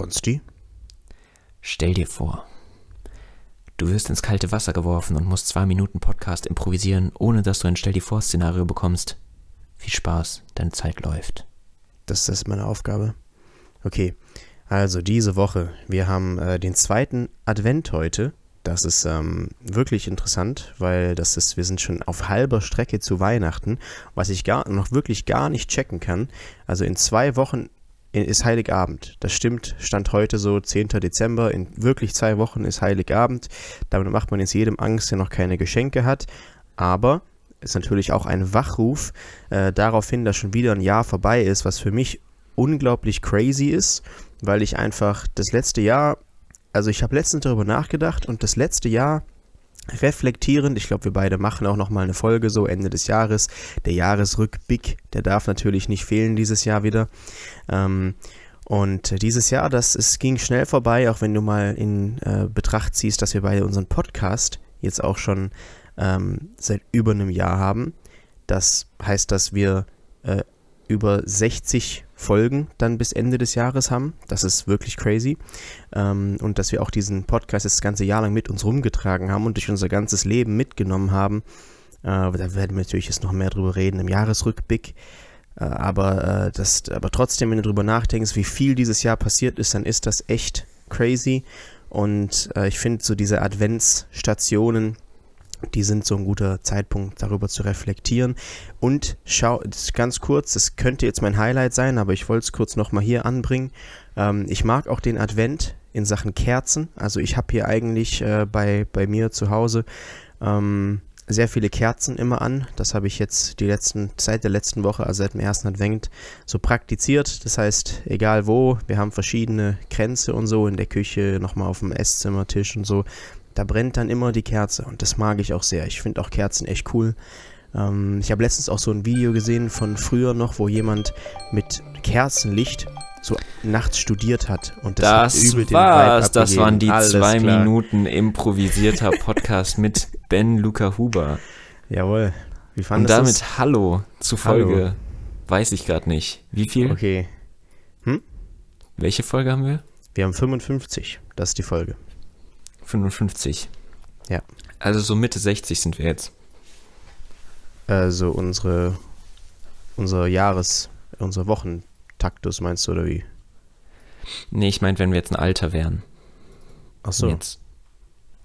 Konsti? Stell dir vor, du wirst ins kalte Wasser geworfen und musst zwei Minuten Podcast improvisieren, ohne dass du ein Stell dir vor Szenario bekommst. Viel Spaß, deine Zeit läuft. Das ist meine Aufgabe. Okay, also diese Woche, wir haben äh, den zweiten Advent heute. Das ist ähm, wirklich interessant, weil das ist, wir sind schon auf halber Strecke zu Weihnachten, was ich gar, noch wirklich gar nicht checken kann. Also in zwei Wochen ist Heiligabend. Das stimmt, stand heute so 10. Dezember. In wirklich zwei Wochen ist Heiligabend. Damit macht man jetzt jedem Angst, der noch keine Geschenke hat. Aber ist natürlich auch ein Wachruf äh, darauf hin, dass schon wieder ein Jahr vorbei ist, was für mich unglaublich crazy ist, weil ich einfach das letzte Jahr, also ich habe letztens darüber nachgedacht und das letzte Jahr reflektierend, ich glaube, wir beide machen auch nochmal eine Folge so Ende des Jahres, der Jahresrückblick, der darf natürlich nicht fehlen dieses Jahr wieder. Ähm, und dieses Jahr, das es ging schnell vorbei, auch wenn du mal in äh, Betracht ziehst, dass wir beide unseren Podcast jetzt auch schon ähm, seit über einem Jahr haben. Das heißt, dass wir äh, über 60 Folgen dann bis Ende des Jahres haben. Das ist wirklich crazy. Ähm, und dass wir auch diesen Podcast das ganze Jahr lang mit uns rumgetragen haben und durch unser ganzes Leben mitgenommen haben. Äh, da werden wir natürlich jetzt noch mehr drüber reden im Jahresrückblick. Äh, aber, äh, das, aber trotzdem, wenn du drüber nachdenkst, wie viel dieses Jahr passiert ist, dann ist das echt crazy. Und äh, ich finde so diese Adventsstationen, die sind so ein guter Zeitpunkt, darüber zu reflektieren. Und schau, ganz kurz, das könnte jetzt mein Highlight sein, aber ich wollte es kurz nochmal hier anbringen. Ähm, ich mag auch den Advent in Sachen Kerzen. Also ich habe hier eigentlich äh, bei, bei mir zu Hause ähm, sehr viele Kerzen immer an. Das habe ich jetzt die letzten, seit der letzten Woche, also seit dem ersten Advent, so praktiziert. Das heißt, egal wo, wir haben verschiedene Kränze und so in der Küche, nochmal auf dem Esszimmertisch und so da brennt dann immer die Kerze und das mag ich auch sehr. Ich finde auch Kerzen echt cool. Ähm, ich habe letztens auch so ein Video gesehen von früher noch, wo jemand mit Kerzenlicht so nachts studiert hat und das, das übel war's. Das waren die Alles zwei klar. Minuten improvisierter Podcast mit Ben Luca Huber. Jawohl. Wie fandest Und damit du's? Hallo zu Folge. Hallo. Weiß ich gerade nicht. Wie viel? Okay. Hm? Welche Folge haben wir? Wir haben 55. Das ist die Folge. 55. Ja. Also so Mitte 60 sind wir jetzt. Also unsere, unser Jahres, unser Wochentaktus meinst du oder wie? Nee, ich meinte, wenn wir jetzt ein Alter wären. Ach so. Jetzt.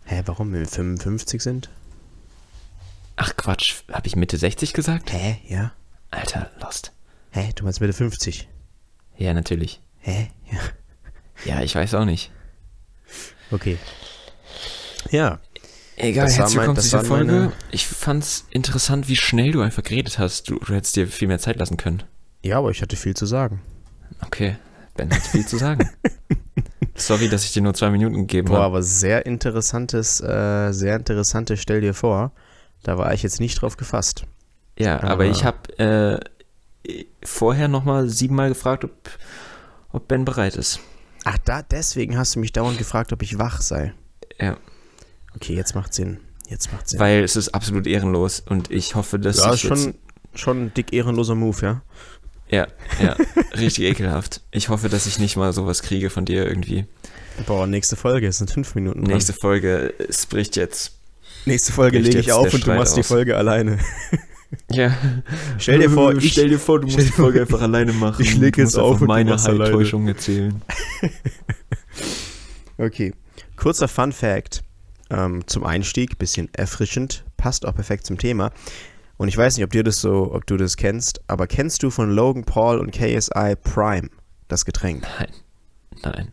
Hä, warum, wenn wir 55 sind? Ach Quatsch, habe ich Mitte 60 gesagt? Hä, ja. Alter, lost. Hä, du meinst Mitte 50? Ja, natürlich. Hä? Ja. Ja, ich weiß auch nicht. Okay. Ja. Egal, das herzlich willkommen zu dieser Folge. Meine... Ich fand's interessant, wie schnell du einfach geredet hast. Du, du hättest dir viel mehr Zeit lassen können. Ja, aber ich hatte viel zu sagen. Okay, Ben hat viel zu sagen. Sorry, dass ich dir nur zwei Minuten gegeben habe. Boah, aber sehr interessantes, äh, sehr interessantes, stell dir vor. Da war ich jetzt nicht drauf gefasst. Ja, aber, aber ich habe äh, vorher nochmal siebenmal gefragt, ob, ob Ben bereit ist. Ach, da, deswegen hast du mich dauernd gefragt, ob ich wach sei. Ja. Okay, jetzt macht Sinn. Jetzt macht Sinn. Weil es ist absolut ehrenlos und ich hoffe, dass ja, ich schon, schon ein dick ehrenloser Move, ja? Ja, ja, richtig ekelhaft. Ich hoffe, dass ich nicht mal sowas kriege von dir irgendwie. Boah, nächste Folge, es sind fünf Minuten. Dran. Nächste Folge, es bricht jetzt. Nächste Folge lege ich auf und du machst aus. die Folge alleine. Ja. Stell dir vor, ich, stell dir vor, du musst die Folge einfach alleine machen. Ich lege es auf und meine Halbtäuschung erzählen. okay. Kurzer Fun Fact ähm, zum Einstieg, bisschen erfrischend, passt auch perfekt zum Thema. Und ich weiß nicht, ob dir das so, ob du das kennst, aber kennst du von Logan Paul und KSI Prime das Getränk? Nein. Nein.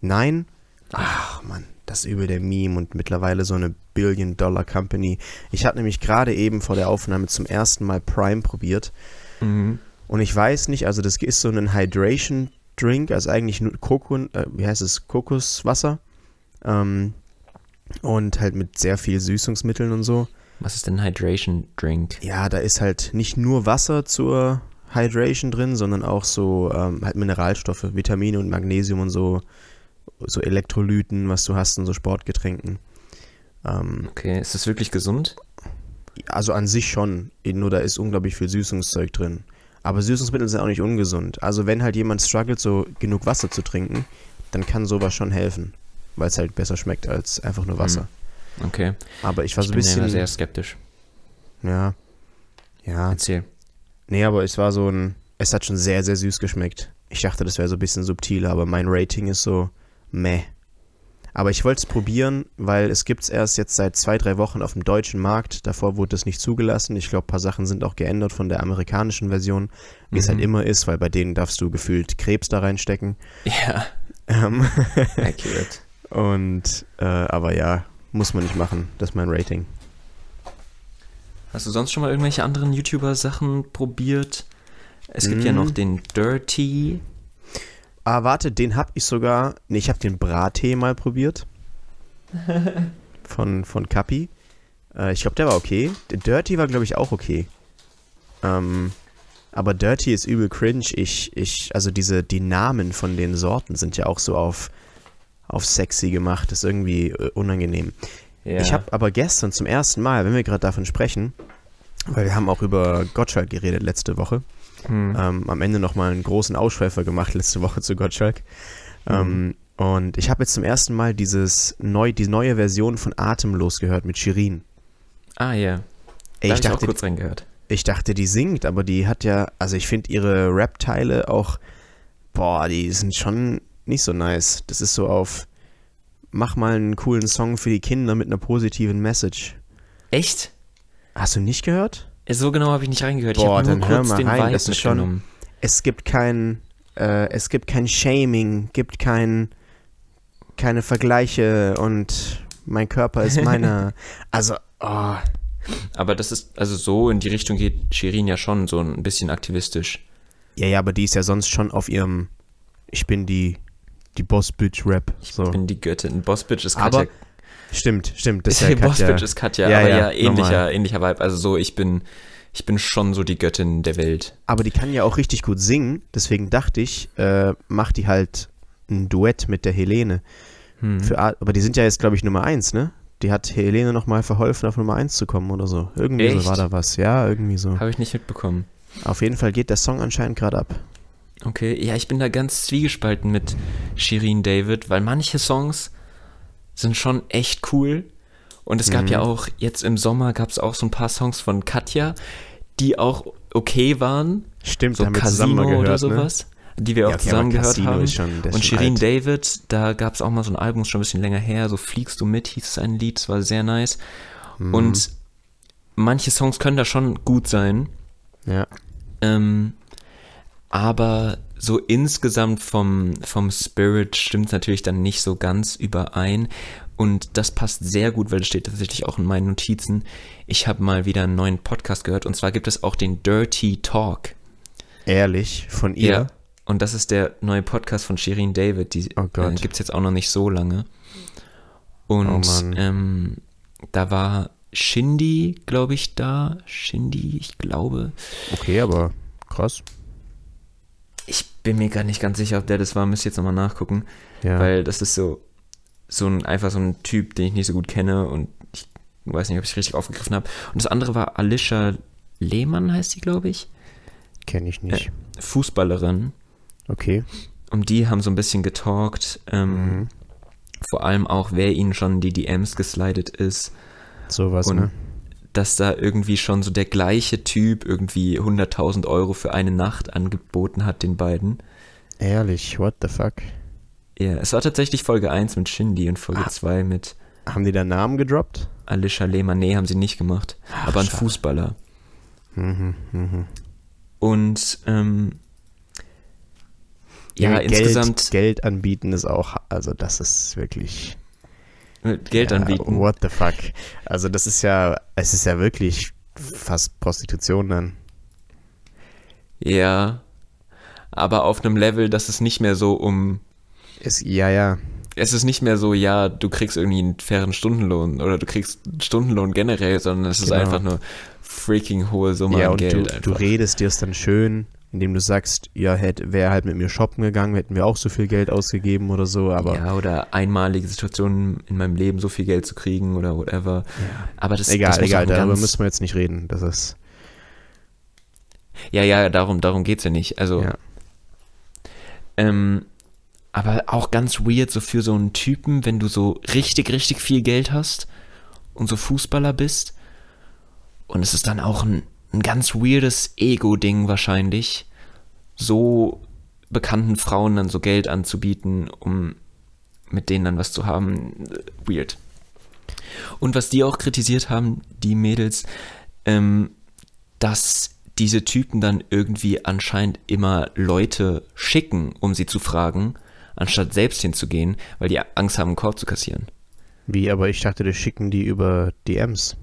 Nein? Ach man, das übel der Meme und mittlerweile so eine Billion-Dollar-Company. Ich habe nämlich gerade eben vor der Aufnahme zum ersten Mal Prime probiert. Mhm. Und ich weiß nicht, also das ist so ein Hydration-Drink, also eigentlich nur Kokon, äh, wie heißt es, Kokoswasser. Ähm, und halt mit sehr viel Süßungsmitteln und so. Was ist denn Hydration Drink? Ja, da ist halt nicht nur Wasser zur Hydration drin, sondern auch so ähm, halt Mineralstoffe, Vitamine und Magnesium und so, so Elektrolyten, was du hast in so Sportgetränken. Ähm, okay, ist das wirklich gesund? Also an sich schon, nur da ist unglaublich viel Süßungszeug drin. Aber Süßungsmittel sind auch nicht ungesund. Also wenn halt jemand struggelt, so genug Wasser zu trinken, dann kann sowas schon helfen, weil es halt besser schmeckt als einfach nur Wasser. Okay. Aber ich war so ein bin ja immer bisschen, sehr skeptisch. ja, ja, Erzähl. nee, aber es war so ein, es hat schon sehr, sehr süß geschmeckt. Ich dachte, das wäre so ein bisschen subtiler, aber mein Rating ist so meh. Aber ich wollte es probieren, weil es gibt es erst jetzt seit zwei, drei Wochen auf dem deutschen Markt. Davor wurde es nicht zugelassen. Ich glaube, ein paar Sachen sind auch geändert von der amerikanischen Version, wie es Mhm. halt immer ist, weil bei denen darfst du gefühlt Krebs da reinstecken. Ja, Ähm, accurate. Und, äh, aber ja, muss man nicht machen. Das ist mein Rating. Hast du sonst schon mal irgendwelche anderen YouTuber-Sachen probiert? Es gibt ja Mm. noch den Dirty. Ah, warte, den hab ich sogar. Nee, ich habe den Brattee mal probiert. von, von Kapi. Äh, ich glaube, der war okay. Der Dirty war, glaube ich, auch okay. Ähm, aber Dirty ist übel cringe. Ich, ich, also diese, die Namen von den Sorten sind ja auch so auf, auf sexy gemacht. Das ist irgendwie äh, unangenehm. Ja. Ich habe aber gestern zum ersten Mal, wenn wir gerade davon sprechen, weil wir haben auch über Gottschalk geredet letzte Woche, Hm. ähm, am Ende nochmal einen großen Ausschweifer gemacht letzte Woche zu Gottschalk. Ähm, und ich habe jetzt zum ersten Mal dieses neu, die neue Version von Atemlos gehört mit Shirin. Ah, ja. Ey, Da ich, hab ich auch dachte, kurz reingehört. ich dachte, die singt, aber die hat ja, also ich finde ihre Rap-Teile auch, boah, die sind schon nicht so nice. Das ist so auf, mach mal einen coolen Song für die Kinder mit einer positiven Message. Echt? Hast du nicht gehört? So genau habe ich nicht reingehört. Boah, ich habe nur dann hör kurz mal den rein, Vibe das ist schon- es gibt kein, äh, es gibt kein Shaming, gibt kein, keine Vergleiche und mein Körper ist meiner. also, oh, Aber das ist, also so in die Richtung geht Shirin ja schon so ein bisschen aktivistisch. ja, ja, aber die ist ja sonst schon auf ihrem, ich bin die, die Boss-Bitch-Rap. So. Ich bin die Göttin. Bossbitch ist Aber Katja. Stimmt, stimmt. Das ist ja Katja. Bossbitch ist Katja, Ja, aber ja, ja, ähnlicher, normal. ähnlicher Vibe. Also so, ich bin, ich bin schon so die Göttin der Welt. aber die kann ja auch richtig gut singen, deswegen dachte ich, äh, mach die halt ein Duett mit der Helene. Hm. Für, aber die sind ja jetzt, glaube ich, Nummer 1, ne? Die hat Helene nochmal verholfen, auf Nummer 1 zu kommen oder so. Irgendwie Echt? so war da was. Ja, irgendwie so. Habe ich nicht mitbekommen. Auf jeden Fall geht der Song anscheinend gerade ab. Okay, ja, ich bin da ganz zwiegespalten mit Shirin David, weil manche Songs sind schon echt cool. Und es gab Mhm. ja auch, jetzt im Sommer gab es auch so ein paar Songs von Katja, die auch okay waren. Stimmt, So haben wir zusammen Casino mal gehört, oder ne? sowas, die wir Ja, auch okay, zusammen gehört Casino haben. schon- Und Shirin alt. David, da gab es auch mal so ein Album, schon ein bisschen länger her, so Fliegst du mit, hieß es ein Lied, das war sehr nice. Mhm. Und manche Songs können da schon gut sein. Ja. Ähm, aber so insgesamt vom, vom Spirit stimmt natürlich dann nicht so ganz überein. Und das passt sehr gut, weil das steht tatsächlich auch in meinen Notizen. Ich habe mal wieder einen neuen Podcast gehört und zwar gibt es auch den Dirty Talk. Ehrlich, von ihr. Und das ist der neue Podcast von Shirin David. Die Oh Gott. äh, gibt es jetzt auch noch nicht so lange. Und Oh ähm, da war Shindy, glaube ich, da. Shindy, ich glaube. Okay, aber krass. Ich bin mir gar nicht ganz sicher, ob der das war. Müsste jetzt nochmal nachgucken. Ja. Weil das ist so, so ein, einfach so ein Typ, den ich nicht so gut kenne und ich weiß nicht, ob ich es richtig aufgegriffen habe. Und das andere war Alicia Lehmann, heißt sie, glaube ich. Kenne ich nicht. Fußballerin. Okay. Um die haben so ein bisschen getalkt. Ähm, Mhm. Vor allem auch, wer ihnen schon die DMs geslidet ist. Sowas, Und ne? Dass da irgendwie schon so der gleiche Typ irgendwie 100.000 Euro für eine Nacht angeboten hat, den beiden. Ehrlich, what the fuck? Ja, es war tatsächlich Folge 1 mit Shindy und Folge Ah. 2 mit Haben die da Namen gedroppt? Alicia Lehmann. Nee, haben sie nicht gemacht. Ach, aber ein schade. Fußballer. Mhm, mhm. Und ähm, ja, Geld, insgesamt Geld anbieten ist auch, also das ist wirklich. Mit Geld ja, anbieten. What the fuck? Also das ist ja, es ist ja wirklich fast Prostitution dann. Ja. Aber auf einem Level, dass es nicht mehr so um. Ist, ja, ja. Es ist nicht mehr so, ja, du kriegst irgendwie einen fairen Stundenlohn oder du kriegst einen Stundenlohn generell, sondern es ist Genau. einfach nur freaking hohe Summe ja, an und Geld. du, einfach. du redest dir es dann schön, indem du sagst, ja, hätte, wäre halt mit mir shoppen gegangen, hätten wir auch so viel Geld ausgegeben oder so, aber ja, oder einmalige Situationen in meinem Leben, so viel Geld zu kriegen oder whatever. Aber das, egal, das egal, darüber müssen wir jetzt nicht reden. Das ist, Ja, ja, darum, darum geht's ja nicht. Also, Ja. ähm, Aber auch ganz weird, so für so einen Typen, wenn du so richtig, richtig viel Geld hast und so Fußballer bist. Und es ist dann auch ein, ein ganz weirdes Ego-Ding wahrscheinlich, so bekannten Frauen dann so Geld anzubieten, um mit denen dann was zu haben. Weird. Und was die auch kritisiert haben, die Mädels, ähm, dass diese Typen dann irgendwie anscheinend immer Leute schicken, um sie zu fragen, anstatt selbst hinzugehen, weil die Angst haben, einen Korb zu kassieren. Wie, aber ich dachte, das schicken die über DMs.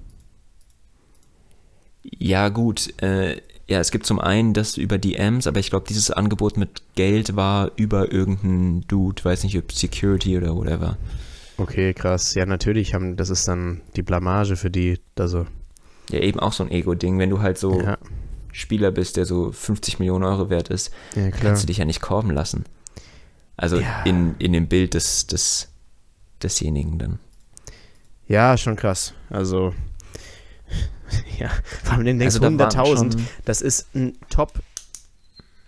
Ja, gut. Äh, ja, es gibt zum einen das über DMs, aber ich glaube, dieses Angebot mit Geld war über irgendeinen Dude, weiß nicht, ob Security oder whatever. Okay, krass. Ja, natürlich haben, das ist dann die Blamage für die, also. Ja, eben auch so ein Ego-Ding, wenn du halt so Ja, Spieler bist, der so 50 Millionen Euro wert ist, ja kannst du dich ja nicht korben lassen. Also Ja. in, in dem Bild des, des, desjenigen dann. Ja, schon krass. Also, ja, vor allem den denkst Also da waren 100.000, schon- das ist ein Top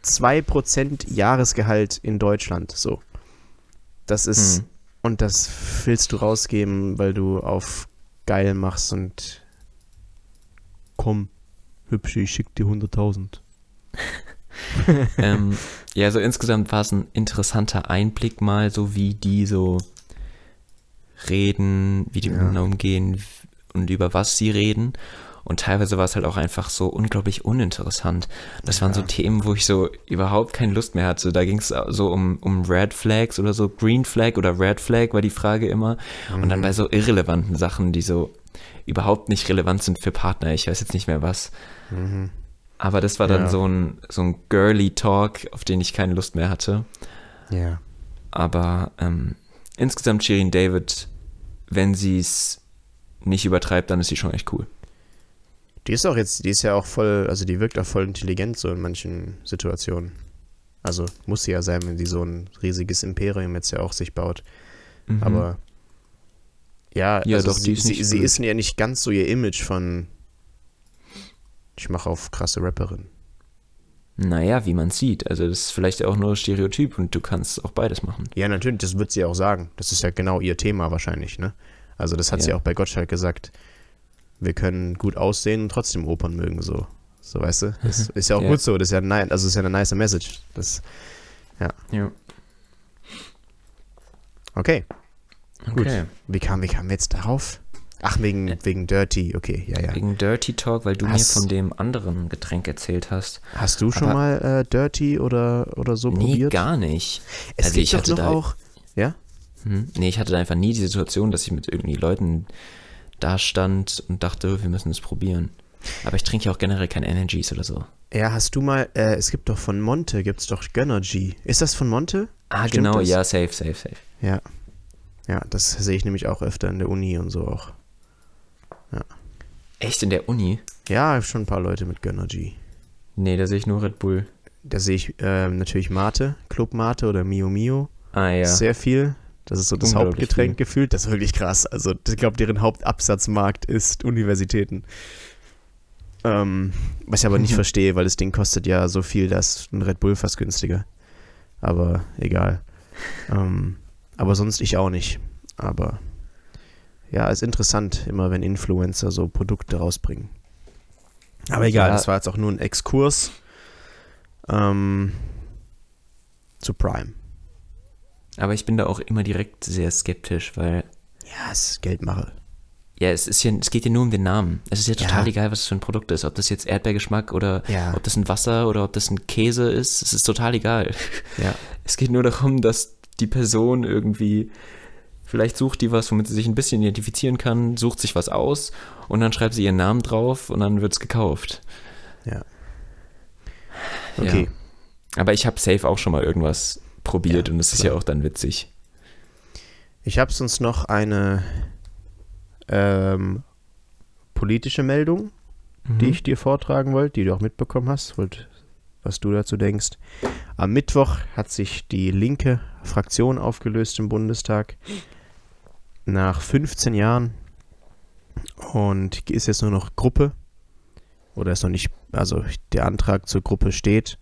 2% Jahresgehalt in Deutschland, so. Das ist, Hm. und das willst du rausgeben, weil du auf geil machst und komm, hübsche, ich schick dir 100.000. ähm, ja, so insgesamt war es ein interessanter Einblick mal, so wie die so reden, wie die Ja. miteinander umgehen und über was sie reden. Und teilweise war es halt auch einfach so unglaublich uninteressant. Das waren so Ja. Themen, wo ich so überhaupt keine Lust mehr hatte. Da ging es so um, um Red Flags oder so, Green Flag oder Red Flag war die Frage immer. Und dann bei so irrelevanten Sachen, die so überhaupt nicht relevant sind für Partner. Ich weiß jetzt nicht mehr was. Mhm. Aber das war dann Ja. so ein, so ein girly Talk, auf den ich keine Lust mehr hatte. Ja. Aber ähm, insgesamt Shirin David, wenn sie es nicht übertreibt, dann ist sie schon echt cool. Die ist auch jetzt, die ist ja auch voll, also die wirkt auch voll intelligent so in manchen Situationen. Also muss sie ja sein, wenn sie so ein riesiges Imperium jetzt ja auch sich baut. Mhm. Aber ja, Ja, also doch, sie, ist sie, nicht sie ist ja nicht ganz so ihr Image von ich mache auf krasse Rapperin. Naja, wie man sieht. Also das ist vielleicht auch nur Stereotyp und du kannst auch beides machen. Ja, natürlich, das wird sie auch sagen. Das ist ja genau ihr Thema wahrscheinlich, ne? Also das hat sie Ja. auch bei Gottschalk gesagt. Wir können gut aussehen und trotzdem Opern mögen, so. So, weißt du? Das ist ja auch Ja. gut so. Das ist ja, nein, also ist ja eine nice Message. Das, Ja. okay. Gut. Okay. Wie kamen wie kamen wir jetzt darauf? Ach, wegen, Äh. wegen Dirty, okay, ja, ja. Wegen Dirty Talk, weil du Hast- mir von dem anderen Getränk erzählt hast. Hast du schon Aber- mal äh, Dirty oder, oder so nee, probiert? gar nicht. Es Also gibt ich doch hatte noch da- auch. Ja? Hm? Nee, ich hatte da einfach nie die Situation, dass ich mit irgendwie Leuten da stand und dachte, wir müssen es probieren. Aber ich trinke ja auch generell keine Energies oder so. Ja, hast du mal, äh, es gibt doch von Monte, gibt's doch Gönnergy. Ist das von Monte? Ah, Stimmt genau, das? ja, safe, safe, safe. Ja. Ja, das sehe ich nämlich auch öfter in der Uni und so auch. Echt in der Uni? Ja, schon ein paar Leute mit Gönnergy. Nee, da sehe ich nur Red Bull. Da sehe ich ähm, natürlich Mate, Club Mate oder Mio Mio. Ah ja. Sehr viel. Das ist so das Hauptgetränk viel. gefühlt. Das ist wirklich krass. Also ich glaube, deren Hauptabsatzmarkt ist Universitäten. Ähm, was ich aber nicht verstehe, weil das Ding kostet ja so viel, dass ein Red Bull fast günstiger. Aber egal. Ähm, aber sonst ich auch nicht. Aber ja, ist interessant, immer wenn Influencer so Produkte rausbringen. Aber egal, Ja. das war jetzt auch nur ein Exkurs ähm, zu Prime. Aber ich bin da auch immer direkt sehr skeptisch, weil Ja, es ist Geldmache. ja, es ist ja, es geht ja nur um den Namen. Es ist ja total Ja. egal, was es für ein Produkt ist. Ob das jetzt Erdbeergeschmack oder Ja. ob das ein Wasser oder ob das ein Käse ist, es ist total egal. Ja. Es geht nur darum, dass die Person irgendwie, vielleicht sucht die was, womit sie sich ein bisschen identifizieren kann, sucht sich was aus und dann schreibt sie ihren Namen drauf und dann wird es gekauft. Ja. Okay. Aber ich habe safe auch schon mal irgendwas probiert Ja, und es ist ja auch dann witzig. Ich habe sonst noch eine ähm, politische Meldung, die Mhm. ich dir vortragen wollte, die du auch mitbekommen hast, wollt, was du dazu denkst. Am Mittwoch hat sich die linke Fraktion aufgelöst im Bundestag nach 15 Jahren und ist jetzt nur noch Gruppe oder ist noch nicht, also der Antrag zur Gruppe steht.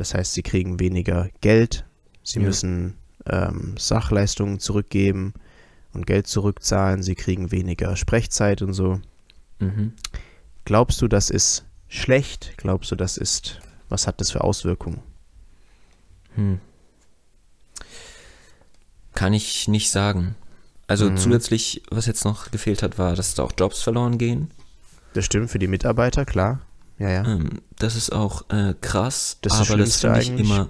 Das heißt, sie kriegen weniger Geld, sie Ja. müssen ähm, Sachleistungen zurückgeben und Geld zurückzahlen, sie kriegen weniger Sprechzeit und so. Mhm. Glaubst du, das ist schlecht? Glaubst du, das ist, was hat das für Auswirkungen? Hm. Kann ich nicht sagen. Also Mhm. zusätzlich, was jetzt noch gefehlt hat, war, dass da auch Jobs verloren gehen. Das stimmt für die Mitarbeiter, klar. Ja, ja. Ähm, das ist auch äh, krass, Das aber das finde ich immer,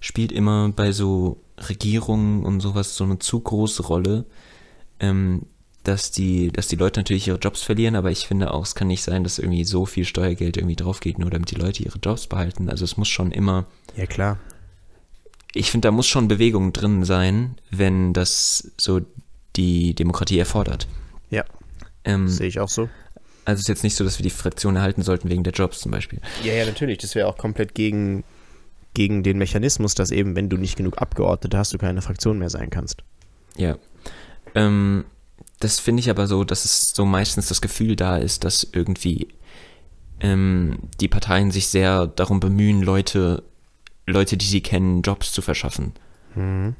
spielt immer bei so Regierungen und sowas so eine zu große Rolle, ähm, dass die, dass die Leute natürlich ihre Jobs verlieren, aber ich finde auch, es kann nicht sein, dass irgendwie so viel Steuergeld irgendwie drauf geht, nur damit die Leute ihre Jobs behalten. Also es muss schon immer, Ja, klar. ich finde, da muss schon Bewegung drin sein, wenn das so die Demokratie erfordert. Ja, Ähm, sehe ich auch so. Also es ist jetzt nicht so, dass wir die Fraktion erhalten sollten wegen der Jobs zum Beispiel. Ja, ja, natürlich. Das wäre auch komplett gegen, gegen den Mechanismus, dass eben, wenn du nicht genug Abgeordnete hast, du keine Fraktion mehr sein kannst. Ja. Ähm, das finde ich aber so, dass es so meistens das Gefühl da ist, dass irgendwie ähm, die Parteien sich sehr darum bemühen, Leute, Leute, die sie kennen, Jobs zu verschaffen. Mhm.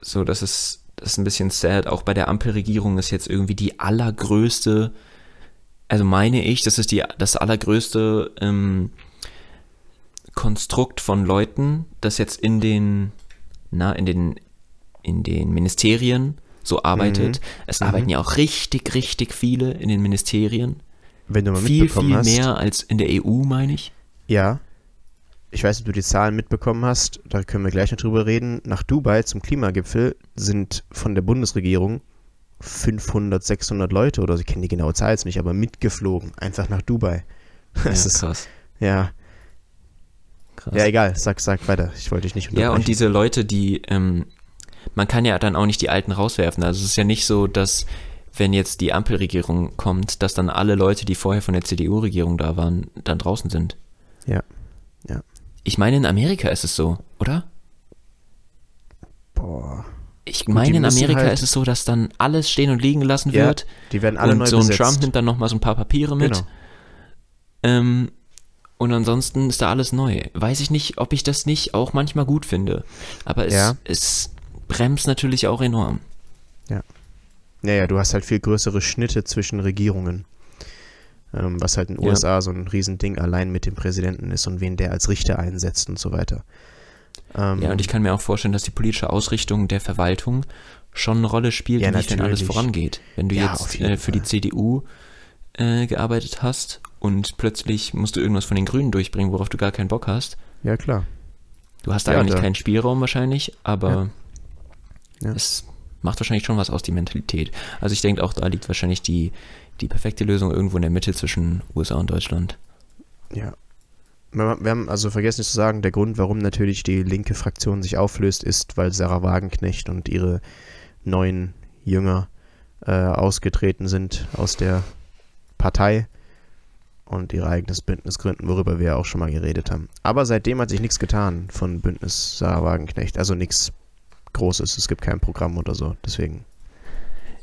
So, das ist, das ist ein bisschen sad. Auch bei der Ampelregierung ist jetzt irgendwie die allergrößte, also meine ich, das ist die, das allergrößte ähm, Konstrukt von Leuten, das jetzt in den, na, in den, in den Ministerien so arbeitet. Es Mhm. arbeiten ja auch richtig, richtig viele in den Ministerien. Wenn du mal Viel, mitbekommen viel hast. mehr als in der EU, meine ich. Ja. Ich weiß nicht, ob du die Zahlen mitbekommen hast, da können wir gleich noch drüber reden. Nach Dubai zum Klimagipfel sind von der Bundesregierung 500, 600 Leute oder sie kennen die genaue Zahl jetzt nicht, aber mitgeflogen, einfach nach Dubai. Ja, Das ist, krass. ja, krass. ja, egal, sag, sag weiter, ich wollte dich nicht unterbrechen. Ja, und diese Leute, die, ähm, man kann ja dann auch nicht die Alten rauswerfen. Also es ist ja nicht so, dass wenn jetzt die Ampelregierung kommt, dass dann alle Leute, die vorher von der CDU-Regierung da waren, dann draußen sind. Ja. Ja. Ich meine, in Amerika ist es so, oder? Boah. Ich Gut, meine, in Amerika halt- ist es so, dass dann alles stehen und liegen gelassen Ja, wird. Die werden alle und neu so ein besetzt. Trump nimmt dann nochmal so ein paar Papiere mit. Genau. Ähm, und ansonsten ist da alles neu. Weiß ich nicht, ob ich das nicht auch manchmal gut finde. Aber es, Ja. es bremst natürlich auch enorm. Ja, ja, du hast halt viel größere Schnitte zwischen Regierungen. Ähm, was halt in den Ja. USA so ein Riesending allein mit dem Präsidenten ist und wen der als Richter einsetzt und so weiter. Ähm, Ja, und ich kann mir auch vorstellen, dass die politische Ausrichtung der Verwaltung schon eine Rolle spielt, Ja, inwiefern alles natürlich. vorangeht. Wenn du Ja, jetzt äh, für die. CDU äh, gearbeitet hast und plötzlich musst du irgendwas von den Grünen durchbringen, worauf du gar keinen Bock hast. ja, klar. Du hast da Ja, eigentlich da- keinen Spielraum wahrscheinlich, aber Ja. es macht wahrscheinlich schon was aus, die Mentalität. Also ich denke auch, da liegt wahrscheinlich die, die perfekte Lösung irgendwo in der Mitte zwischen USA und Deutschland. Ja. Wir haben also vergessen zu sagen, der Grund, warum natürlich die linke Fraktion sich auflöst, ist, weil Sarah Wagenknecht und ihre neuen Jünger äh, ausgetreten sind aus der Partei und ihr eigenes Bündnis gründen, worüber wir ja auch schon mal geredet haben. Aber seitdem hat sich nichts getan von Bündnis Sarah Wagenknecht, also nichts Großes, es gibt kein Programm oder so, deswegen.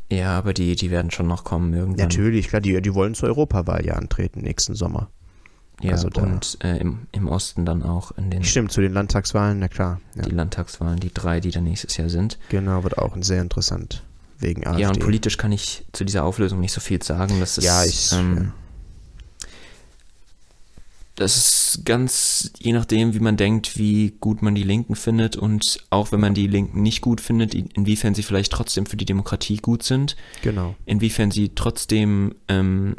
Ja, aber die, die werden schon noch kommen irgendwann. Natürlich, klar, die, die wollen zur Europawahl ja antreten nächsten Sommer. Ja, also da- und äh, im, im Osten dann auch in den Stimmt, zu den Landtagswahlen, na klar. Ja. die Landtagswahlen, die drei, die dann nächstes Jahr sind. Genau, wird auch sehr interessant. Wegen AfD. Ja, und politisch kann ich zu dieser Auflösung nicht so viel sagen. Das ist, Ja, ich- ähm, das ist ganz je nachdem, wie man denkt, wie gut man die Linken findet und auch wenn man die Linken nicht gut findet, in- inwiefern sie vielleicht trotzdem für die Demokratie gut sind, Genau. inwiefern sie trotzdem ähm,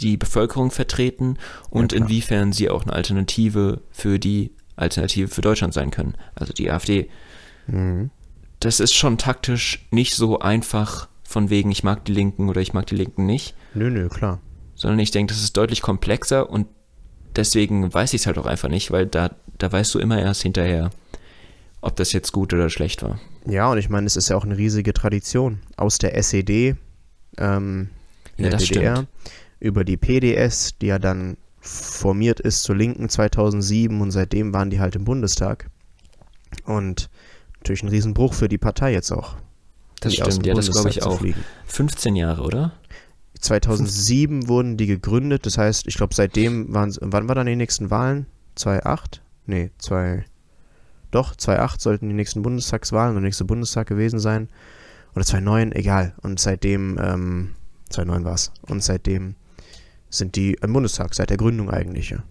die Bevölkerung vertreten und Ja, inwiefern sie auch eine Alternative für die Alternative für Deutschland sein können, also die AfD Mhm. das ist schon taktisch nicht so einfach von wegen, ich mag die Linken oder ich mag die Linken nicht, Nö, nö, klar. sondern ich denke, das ist deutlich komplexer und deswegen weiß ich es halt auch einfach nicht, weil da, da weißt du immer erst hinterher, ob das jetzt gut oder schlecht war. Ja, und ich meine, es ist ja auch eine riesige Tradition. Aus der SED, ähm, in Ja, der das DDR, stimmt. Über die PDS, die ja dann formiert ist zur Linken 2007 und seitdem waren die halt im Bundestag. Und natürlich ein Riesenbruch für die Partei jetzt auch. Das stimmt, ja, das glaube ich Bundestag auch. fliegen. 15 Jahre, oder? 2007 wurden die gegründet, das heißt, ich glaube, seitdem waren wann war dann die nächsten Wahlen? 2008? Nee, 2, doch, 2008 sollten die nächsten Bundestagswahlen und der nächste Bundestag gewesen sein. Oder 2009, egal. Und seitdem, ähm, 2009 war es. Und seitdem sind die im Bundestag, seit der Gründung eigentlich, ja.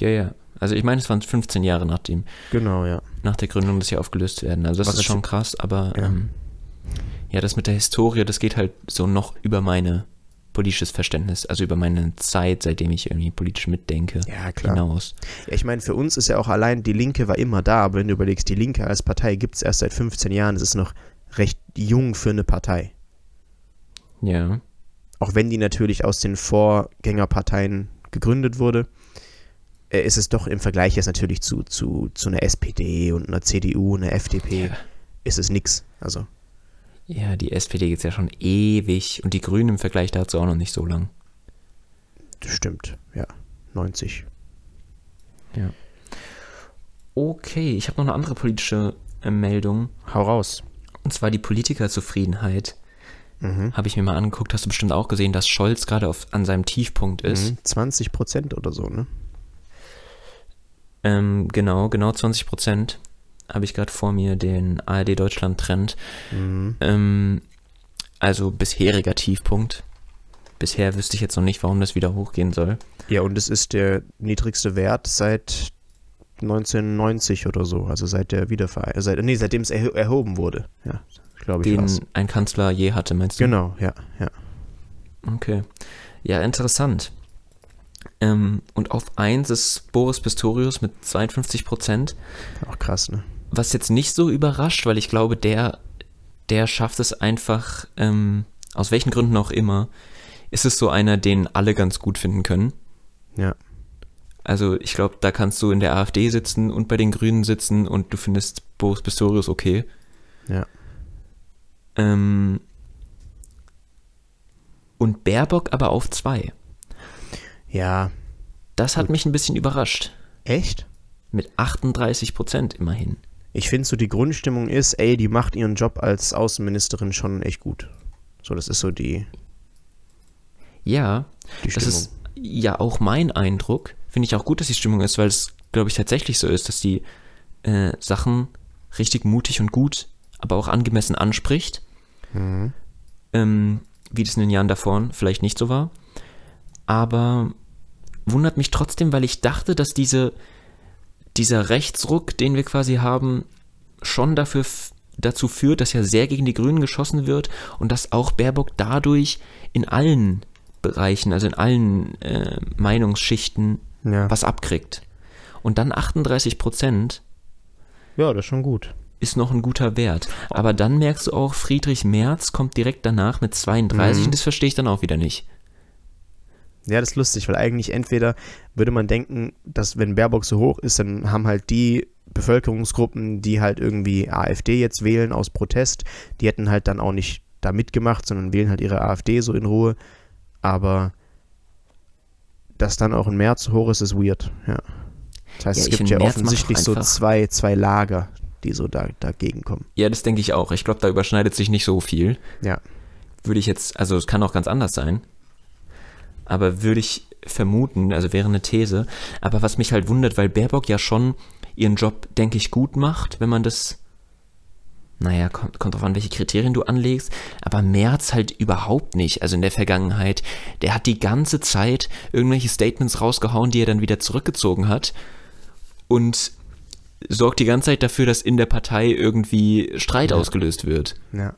Ja, ja. Also ich meine, es waren 15 Jahre nach dem, Genau, ja. nach der Gründung, dass sie aufgelöst werden. Also das Was ist schon krass, aber Ja. ähm, ja, das mit der Historie, das geht halt so noch über meine politisches Verständnis, also über meine Zeit, seitdem ich irgendwie politisch mitdenke, Ja, klar. hinaus. Ja, ich meine, für uns ist ja auch allein, die Linke war immer da, aber wenn du überlegst, die Linke als Partei gibt es erst seit 15 Jahren, das ist noch recht jung für eine Partei. Ja. Auch wenn die natürlich aus den Vorgängerparteien gegründet wurde, äh, ist es doch im Vergleich jetzt natürlich zu, zu, zu einer SPD und einer CDU, einer FDP, Ja. ist es nix. Also, Ja, die SPD gibt es ja schon ewig und die Grünen im Vergleich dazu auch noch nicht so lang. stimmt, ja. 90. Okay, ich habe noch eine andere politische äh, Meldung. Hau raus. Und zwar die Politikerzufriedenheit. Mhm. Habe ich mir mal angeguckt, hast du bestimmt auch gesehen, dass Scholz gerade auf- an seinem Tiefpunkt ist. Mhm. 20 Prozent oder so, ne? Ähm, genau, genau 20 Prozent. Habe ich gerade vor mir den ARD Deutschland Trend. Mhm. Ähm, also bisheriger Tiefpunkt. Bisher wüsste ich jetzt noch nicht, warum das wieder hochgehen soll. Ja, und es ist der niedrigste Wert seit 1990 oder so, also seit der Wiedervereinigung, seit, nee, seitdem es erho erhoben wurde. Ja, glaube ich. Den war's. ein Kanzler je hatte, meinst du? Genau, ja, ja. Okay. Ja, interessant. Ähm, und auf 1 ist Boris Pistorius mit 52 Prozent. Auch krass, ne? Was jetzt nicht so überrascht, weil ich glaube, der, der schafft es einfach, ähm, aus welchen Gründen auch immer, ist es so einer, den alle ganz gut finden können. Ja. Also ich glaube, da kannst du in der AfD sitzen und bei den Grünen sitzen und du findest Boris Pistorius okay. Ja. Ähm, und Baerbock aber auf 2. Ja. Das hat Gut. mich ein bisschen überrascht. Echt? Mit 38 Prozent immerhin. Ich finde so, die Grundstimmung ist, ey, die macht ihren Job als Außenministerin schon echt gut. So, das ist so die, Ja, die das Stimmung. ist ja auch mein Eindruck. Finde ich auch gut, dass die Stimmung ist, weil es, glaube ich, tatsächlich so ist, dass die äh, Sachen richtig mutig und gut, aber auch angemessen anspricht. Mhm. Ähm, wie das in den Jahren davor vielleicht nicht so war. Aber wundert mich trotzdem, weil ich dachte, dass diese, dieser Rechtsruck, den wir quasi haben, schon dafür dazu führt, dass ja sehr gegen die Grünen geschossen wird und dass auch Baerbock dadurch in allen Bereichen, also in allen äh, Meinungsschichten Ja. was abkriegt. Und dann 38 Prozent ja, das ist schon gut. Ist noch ein guter Wert. Aber dann merkst du auch, Friedrich Merz kommt direkt danach mit 32 Mhm. und das verstehe ich dann auch wieder nicht. Ja, das ist lustig, weil eigentlich entweder würde man denken, dass wenn Baerbock so hoch ist, dann haben halt die Bevölkerungsgruppen, die halt irgendwie AfD jetzt wählen aus Protest, die hätten halt dann auch nicht da mitgemacht, sondern wählen halt ihre AfD so in Ruhe. Aber dass dann auch ein März so hoch ist, ist weird, ja. Das heißt, Ja, es gibt ja Merz offensichtlich so zwei, zwei Lager, die so da, dagegen kommen. Ja, das denke ich auch. Ich glaube, da überschneidet sich nicht so viel. Ja. Würde ich jetzt, also es kann auch ganz anders sein. Aber würde ich vermuten, also wäre eine These. Aber was mich halt wundert, weil Baerbock ja schon ihren Job, denke ich, gut macht, wenn man das, naja, kommt, kommt drauf an, welche Kriterien du anlegst. Aber Merz halt überhaupt nicht. Also in der Vergangenheit, der hat die ganze Zeit irgendwelche Statements rausgehauen, die er dann wieder zurückgezogen hat. Und sorgt die ganze Zeit dafür, dass in der Partei irgendwie Streit Ja. ausgelöst wird Ja.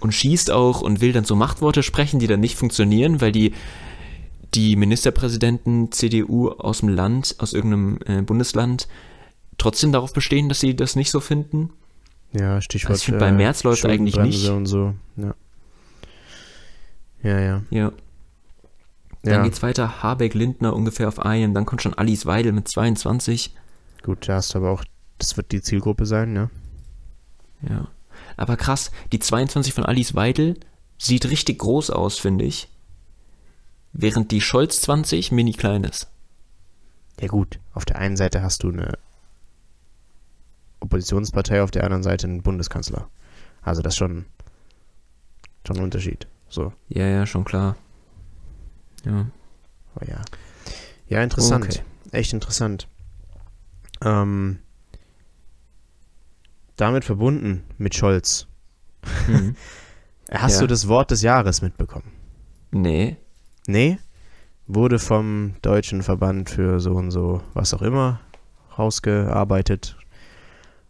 und schießt auch und will dann so Machtworte sprechen, die dann nicht funktionieren, weil die, die Ministerpräsidenten CDU aus dem Land, aus irgendeinem äh, Bundesland, trotzdem darauf bestehen, dass sie das nicht so finden. Ja, Stichwort. Also ich find, bei Merz läuft's eigentlich Schuldenbremse nicht. Und so. Ja. Ja, ja. Ja. Dann ja. geht's weiter, Habeck, Lindner ungefähr auf einem, dann kommt schon Alice Weidel mit 22. Gut, da hast du aber auch, das wird die Zielgruppe sein, ne? Ja. Aber krass, die 22 von Alice Weidel sieht richtig groß aus, finde ich. Während die Scholz 20 mini klein ist. Ja gut, auf der einen Seite hast du eine Oppositionspartei, auf der anderen Seite einen Bundeskanzler. Also das ist schon, schon ein Unterschied. So, Ja, ja, schon klar. Ja. aber ja. Ja, interessant. Okay. Echt interessant. Ähm, damit verbunden mit Scholz. Hm. Hast Ja. du das Wort des Jahres mitbekommen? Nee. Nee? Wurde vom Deutschen Verband für so und so, was auch immer, rausgearbeitet.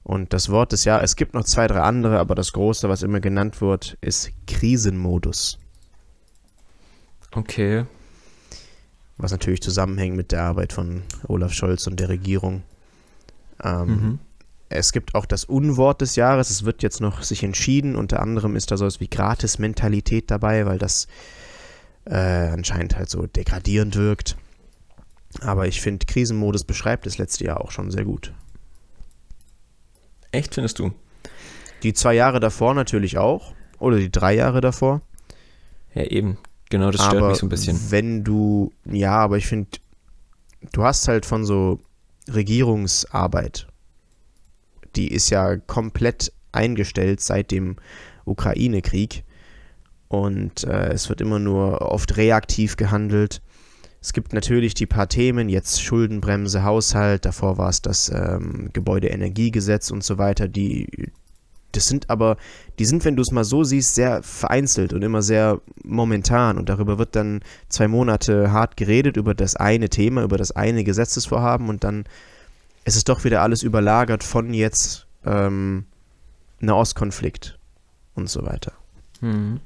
Und das Wort des Jahres, es gibt noch zwei, drei andere, aber das große, was immer genannt wird, ist Krisenmodus. Okay. Was natürlich zusammenhängt mit der Arbeit von Olaf Scholz und der Regierung. Ähm, Mhm. Es gibt auch das Unwort des Jahres. Es wird jetzt noch sich entschieden. Unter anderem ist da sowas wie Gratis-Mentalität dabei, weil das äh, anscheinend halt so degradierend wirkt. Aber ich finde, Krisenmodus beschreibt das letzte Jahr auch schon sehr gut. Echt, findest du? Die zwei Jahre davor natürlich auch. Oder die drei Jahre davor. Ja, eben. Genau, das stört aber mich so ein bisschen. wenn du, ja, aber ich finde, du hast halt von so Regierungsarbeit, die ist ja komplett eingestellt seit dem Ukraine-Krieg und äh, es wird immer nur oft reaktiv gehandelt. Es gibt natürlich die paar Themen, jetzt Schuldenbremse, Haushalt, davor war es das ähm, Gebäudeenergiegesetz und so weiter, die das sind aber, die sind, wenn du es mal so siehst, sehr vereinzelt und immer sehr momentan und darüber wird dann zwei Monate hart geredet über das eine Thema, über das eine Gesetzesvorhaben und dann ist es doch wieder alles überlagert von jetzt ähm, Nahostkonflikt und so weiter. Mhm.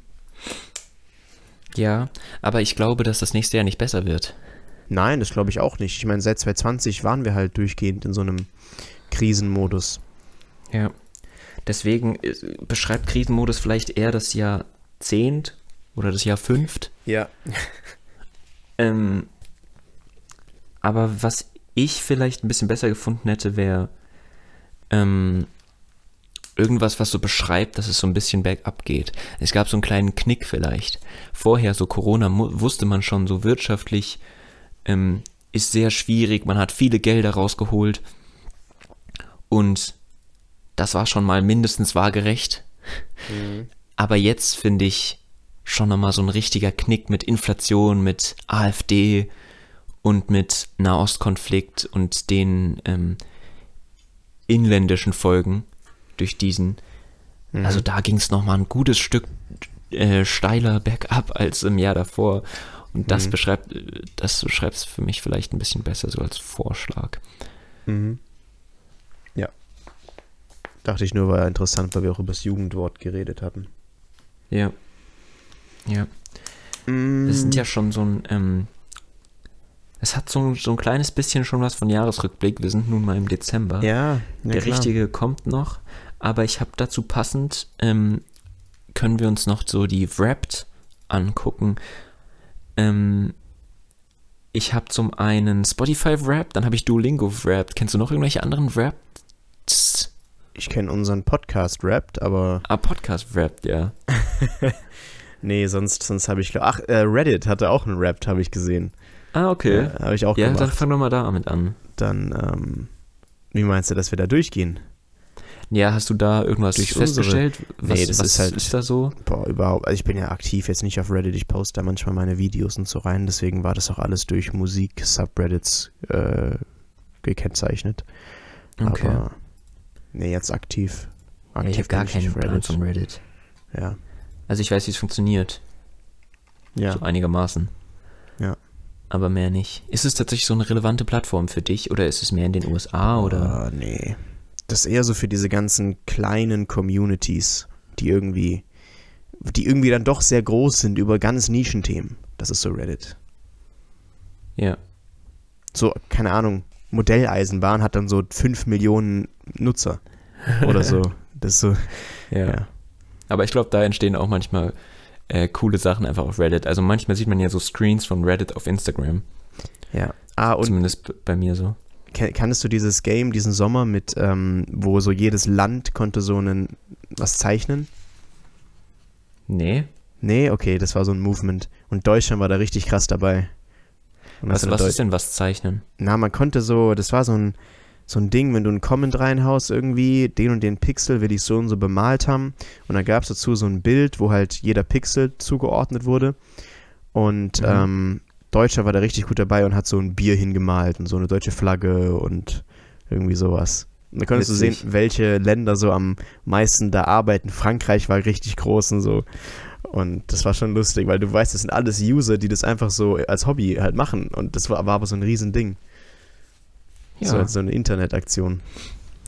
Ja, aber ich glaube, dass das nächste Jahr nicht besser wird. Nein, das glaube ich auch nicht. Ich meine, seit 2020 waren wir halt durchgehend in so einem Krisenmodus. Ja. Deswegen äh, beschreibt Krisenmodus vielleicht eher das Jahrzehnt oder das Jahr fünft. Ja. Ähm, aber was ich vielleicht ein bisschen besser gefunden hätte, wäre ähm, irgendwas, was so beschreibt, dass es so ein bisschen bergab geht. Es gab so einen kleinen Knick vielleicht. Vorher, so Corona, wusste man schon, so wirtschaftlich ähm, ist sehr schwierig, man hat viele Gelder rausgeholt und das war schon mal mindestens waagerecht. Aber jetzt finde ich schon nochmal so ein richtiger Knick mit Inflation, mit AfD und mit Nahostkonflikt und den ähm, inländischen Folgen durch diesen. Also da ging es nochmal ein gutes Stück äh, steiler bergab als im Jahr davor. Und das Mhm. beschreibt, äh, das beschreibt es für mich vielleicht ein bisschen besser, so als Vorschlag. Mhm. Ja. Dachte ich nur, war interessant, weil wir auch über das Jugendwort geredet hatten. Ja. Ja. Das sind ja schon so ein, ähm, es hat so, ein- so ein kleines bisschen schon was von Jahresrückblick. Wir sind nun mal im Dezember. Ja, ja Der klar. richtige kommt noch. Aber ich habe dazu passend, ähm, können wir uns noch so die Wrapped angucken. Ähm, ich habe zum einen Spotify Wrapped, dann habe ich Duolingo Wrapped. Kennst du noch irgendwelche anderen Wrapped? Ich kenne unseren Podcast Wrapped, aber Ah, Podcast Wrapped, ja. nee, sonst, sonst habe ich. Ach, äh, Reddit hatte auch einen Wrapped, habe ich gesehen. Ah, okay. Äh, habe ich auch ja, dann gemacht. fang doch mal damit an. Dann, ähm, wie meinst du, dass wir da durchgehen? Ja, hast du da irgendwas Durch festgestellt? Was, Nee, das was ist halt- ist da so? Boah, überhaupt. Also ich bin ja aktiv jetzt nicht auf Reddit, ich poste da manchmal meine Videos und so rein, deswegen war das auch alles durch Musik-Subreddits äh, gekennzeichnet. Okay. Aber nee, jetzt aktiv. ja, aktiv ich habe gar keinen auf Plan von Reddit. Ja. Also ich weiß, wie es funktioniert. Ja. So einigermaßen. Aber mehr nicht. Ist es tatsächlich so eine relevante Plattform für dich oder ist es mehr in den USA oder? Ah, nee. Das ist eher so für diese ganzen kleinen Communities, die irgendwie, die irgendwie dann doch sehr groß sind über ganz Nischenthemen. Das ist so Reddit. Ja. So, keine Ahnung, Modelleisenbahn hat dann so 5 Millionen Nutzer oder so. Das ist so, Ja. ja. Aber ich glaube, da entstehen auch manchmal äh, coole Sachen einfach auf Reddit. Also manchmal sieht man ja so Screens von Reddit auf Instagram. ja. Ah, und Zumindest bei mir so. Kannst du dieses Game diesen Sommer mit, ähm, wo so jedes Land konnte so einen was zeichnen? Nee. Nee, okay, das war so ein Movement. Und Deutschland war da richtig krass dabei. Was, was ist denn was zeichnen? Na, man konnte so, das war so ein, so ein Ding, wenn du einen Comment reinhaust irgendwie, den und den Pixel will ich so und so bemalt haben. Und dann gab es dazu so ein Bild, wo halt jeder Pixel zugeordnet wurde. Und Mhm. ähm, Deutscher war da richtig gut dabei und hat so ein Bier hingemalt und so eine deutsche Flagge und irgendwie sowas. Und da konntest du sehen, Witzig. welche Länder so am meisten da arbeiten. Frankreich war richtig groß und so. Und das war schon lustig, weil du weißt, das sind alles User, die das einfach so als Hobby halt machen. Und das war, war aber so ein Riesending. Ja, So, so eine Internetaktion.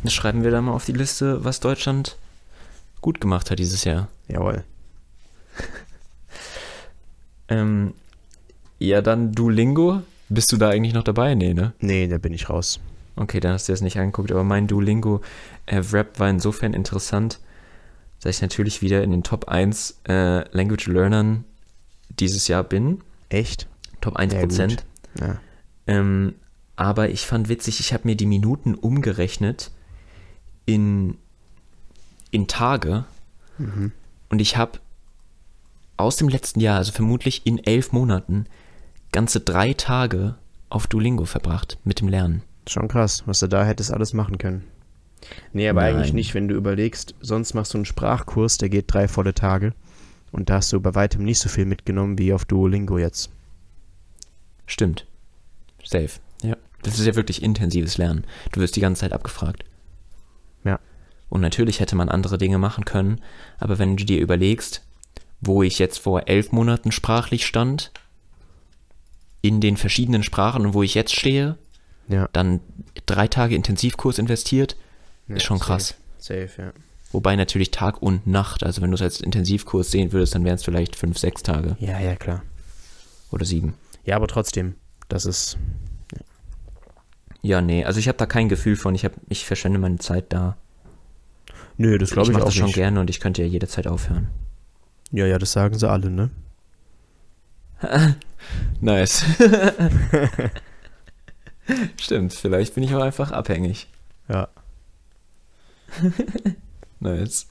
das schreiben wir da mal auf die Liste, was Deutschland gut gemacht hat dieses Jahr. Jawohl. Ähm, ja, dann Duolingo. Bist du da eigentlich noch dabei? Nee, ne? Nee, da bin ich raus. Okay, dann hast du das nicht angeguckt, aber mein Duolingo äh, war insofern interessant, dass ich natürlich wieder in den Top 1 äh, Language Learnern dieses Jahr bin. Echt? Top 1 Ja, Prozent. gut. Ja. Ähm, aber ich fand witzig, ich habe mir die Minuten umgerechnet in, in Tage Mhm. und ich habe aus dem letzten Jahr, also vermutlich in elf Monaten, ganze drei Tage auf Duolingo verbracht mit dem Lernen. Schon krass, was du da hättest alles machen können. Nee, aber eigentlich Nein. nicht, wenn du überlegst, sonst machst du einen Sprachkurs, der geht drei volle Tage. Und da hast du bei weitem nicht so viel mitgenommen wie auf Duolingo jetzt. Stimmt. Safe. Ja. Das ist ja wirklich intensives Lernen. Du wirst die ganze Zeit abgefragt. Ja. Und natürlich hätte man andere Dinge machen können, aber wenn du dir überlegst, wo ich jetzt vor elf Monaten sprachlich stand, in den verschiedenen Sprachen und wo ich jetzt stehe, Ja. dann drei Tage Intensivkurs investiert, ist schon krass. Safe, safe ja. Wobei natürlich Tag und Nacht, also wenn du es als Intensivkurs sehen würdest, dann wären es vielleicht fünf, sechs Tage Ja, ja, klar. oder sieben. Ja, aber trotzdem, das ist. Ja, nee, also ich habe da kein Gefühl von, ich, hab, ich verschwende meine Zeit da. Nö, das glaube ich, mache auch das schon nicht. gerne und ich könnte ja jederzeit aufhören. Ja, ja, das sagen sie alle, ne? Nice. Stimmt, vielleicht bin ich auch einfach abhängig. Ja. Nice.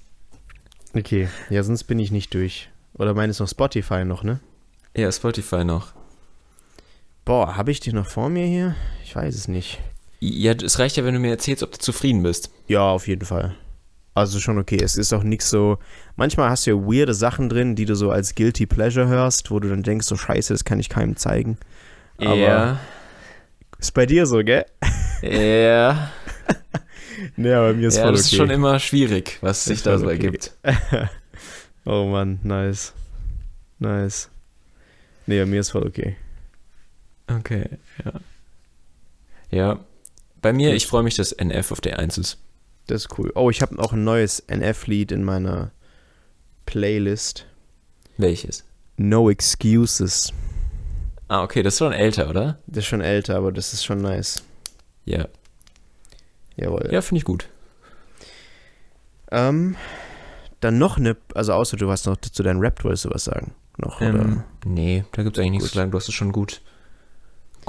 Okay, ja, sonst bin ich nicht durch. Oder meinst du noch Spotify noch, ne? Ja, Spotify noch. Boah, habe ich die noch vor mir hier? Ich weiß es nicht. Ja, es reicht ja, wenn du mir erzählst, ob du zufrieden bist. Ja, auf jeden Fall. Also schon okay. Es ist auch nichts so. Manchmal hast du ja weirde Sachen drin, die du so als Guilty Pleasure hörst, wo du dann denkst, so scheiße, das kann ich keinem zeigen. Aber ja. ist bei dir so, gell? Ja. Nee, aber mir ist ja, voll das okay. ist schon immer schwierig, was sich da so okay. ergibt. oh Mann, nice. Nice. Nee, bei mir ist voll okay. Okay, ja. Ja. Bei mir, ich freue mich, dass NF auf der 1 ist. Das ist cool. Oh, ich habe auch ein neues NF-Lied in meiner Playlist. Welches? No Excuses. Ah, okay, das ist schon älter, oder? Das ist schon älter, aber das ist schon nice. Ja. Jawohl. Ja, finde ich gut. Ähm, dann noch eine, also außer du hast noch zu deinem Rap, wolltest du was sagen? Noch, Ähm, oder? nee, da gibt es eigentlich nichts zu sagen. Du hast es schon gut,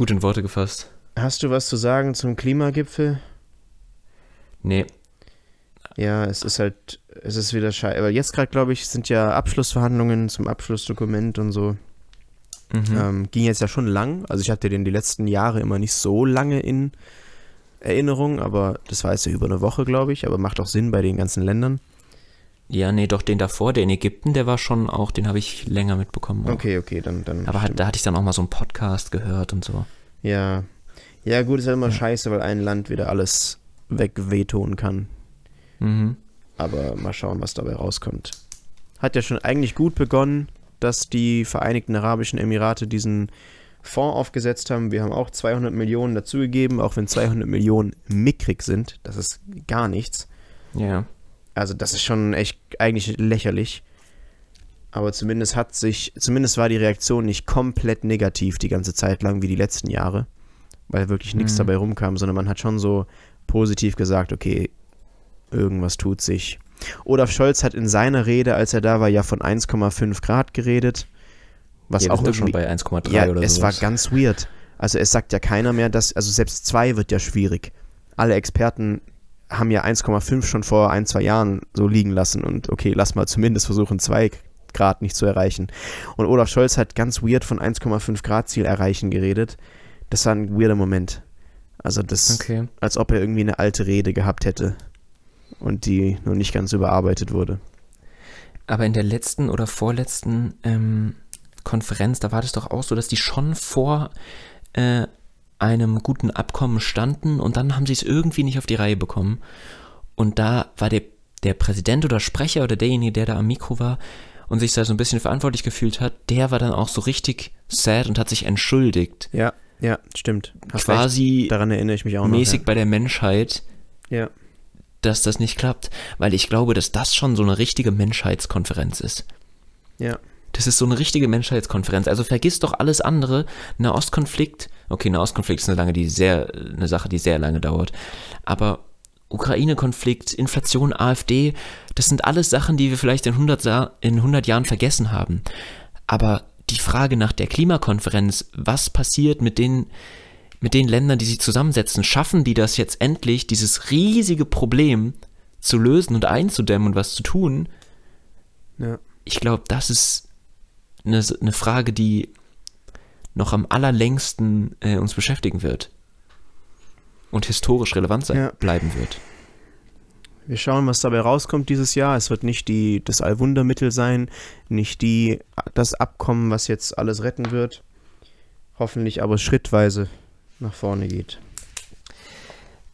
gut in Worte gefasst. Hast du was zu sagen zum Klimagipfel? Nee, Ja, es ist halt, es ist wieder scheiße. Aber jetzt gerade, glaube ich, sind ja Abschlussverhandlungen zum Abschlussdokument und so. mhm. Ähm, ging jetzt ja schon lang. Also ich hatte den die letzten Jahre immer nicht so lange in Erinnerung, aber das war jetzt ja über eine Woche, glaube ich. Aber macht auch Sinn bei den ganzen Ländern. Ja, nee, doch den davor, der in Ägypten, der war schon auch, den habe ich länger mitbekommen. auch. Okay, okay, dann. dann Aber hat, da hatte ich dann auch mal so einen Podcast gehört und so. Ja. Ja, gut, ist halt immer Ja. scheiße, weil ein Land wieder alles wegvetoen kann. Mhm. Aber mal schauen, was dabei rauskommt. Hat ja schon eigentlich gut begonnen, dass die Vereinigten Arabischen Emirate diesen Fonds aufgesetzt haben. Wir haben auch 200 Millionen dazugegeben, auch wenn 200 Millionen mickrig sind. Das ist gar nichts. Ja. Also das ist schon echt eigentlich lächerlich. Aber zumindest hat sich, zumindest war die Reaktion nicht komplett negativ die ganze Zeit lang wie die letzten Jahre, weil wirklich nichts Mhm. dabei rumkam, sondern man hat schon so positiv gesagt, okay, irgendwas tut sich. Olaf Scholz hat in seiner Rede, als er da war, ja von 1,5 Grad geredet, was ja, auch doch schon irgendwie, bei 1,3 ja, oder es so. war ganz weird. Also es sagt ja keiner mehr, dass, also selbst 2 wird ja schwierig. Alle Experten haben ja 1,5 schon vor ein, zwei Jahren so liegen lassen und okay, lass mal zumindest versuchen, 2 Grad nicht zu erreichen. Und Olaf Scholz hat ganz weird von 1,5 Grad Ziel erreichen geredet. Das war ein weirder Moment. Also das, Okay. als ob er irgendwie eine alte Rede gehabt hätte und die noch nicht ganz überarbeitet wurde. Aber in der letzten oder vorletzten ähm, Konferenz, da war das doch auch so, dass die schon vor äh, einem guten Abkommen standen und dann haben sie es irgendwie nicht auf die Reihe bekommen. Und da war der, der Präsident oder Sprecher oder derjenige, der da am Mikro war und sich da so ein bisschen verantwortlich gefühlt hat, der war dann auch so richtig sad und hat sich entschuldigt. Ja, ja, stimmt. Hast Quasi recht. Daran erinnere ich mich auch mäßig noch. bei der Menschheit, Ja. dass das nicht klappt. Weil ich glaube, dass das schon so eine richtige Menschheitskonferenz ist. ja. Das ist so eine richtige Menschheitskonferenz. Also vergiss doch alles andere. Nahostkonflikt, okay, Nahostkonflikt ist eine lange, die sehr, eine Sache, die sehr lange dauert. Aber Ukraine-Konflikt, Inflation, AfD, das sind alles Sachen, die wir vielleicht in 100, Sa- in 100 Jahren vergessen haben. Aber die Frage nach der Klimakonferenz, was passiert mit den, mit den Ländern, die sich zusammensetzen, schaffen die das jetzt endlich, dieses riesige Problem zu lösen und einzudämmen und was zu tun? ja. ich glaube, das ist eine, eine Frage, die noch am allerlängsten äh, uns beschäftigen wird. Und historisch relevant sein, Ja. bleiben wird. Wir schauen, was dabei rauskommt dieses Jahr. Es wird nicht die, das Allwundermittel sein, nicht die, das Abkommen, was jetzt alles retten wird. Hoffentlich aber schrittweise nach vorne geht.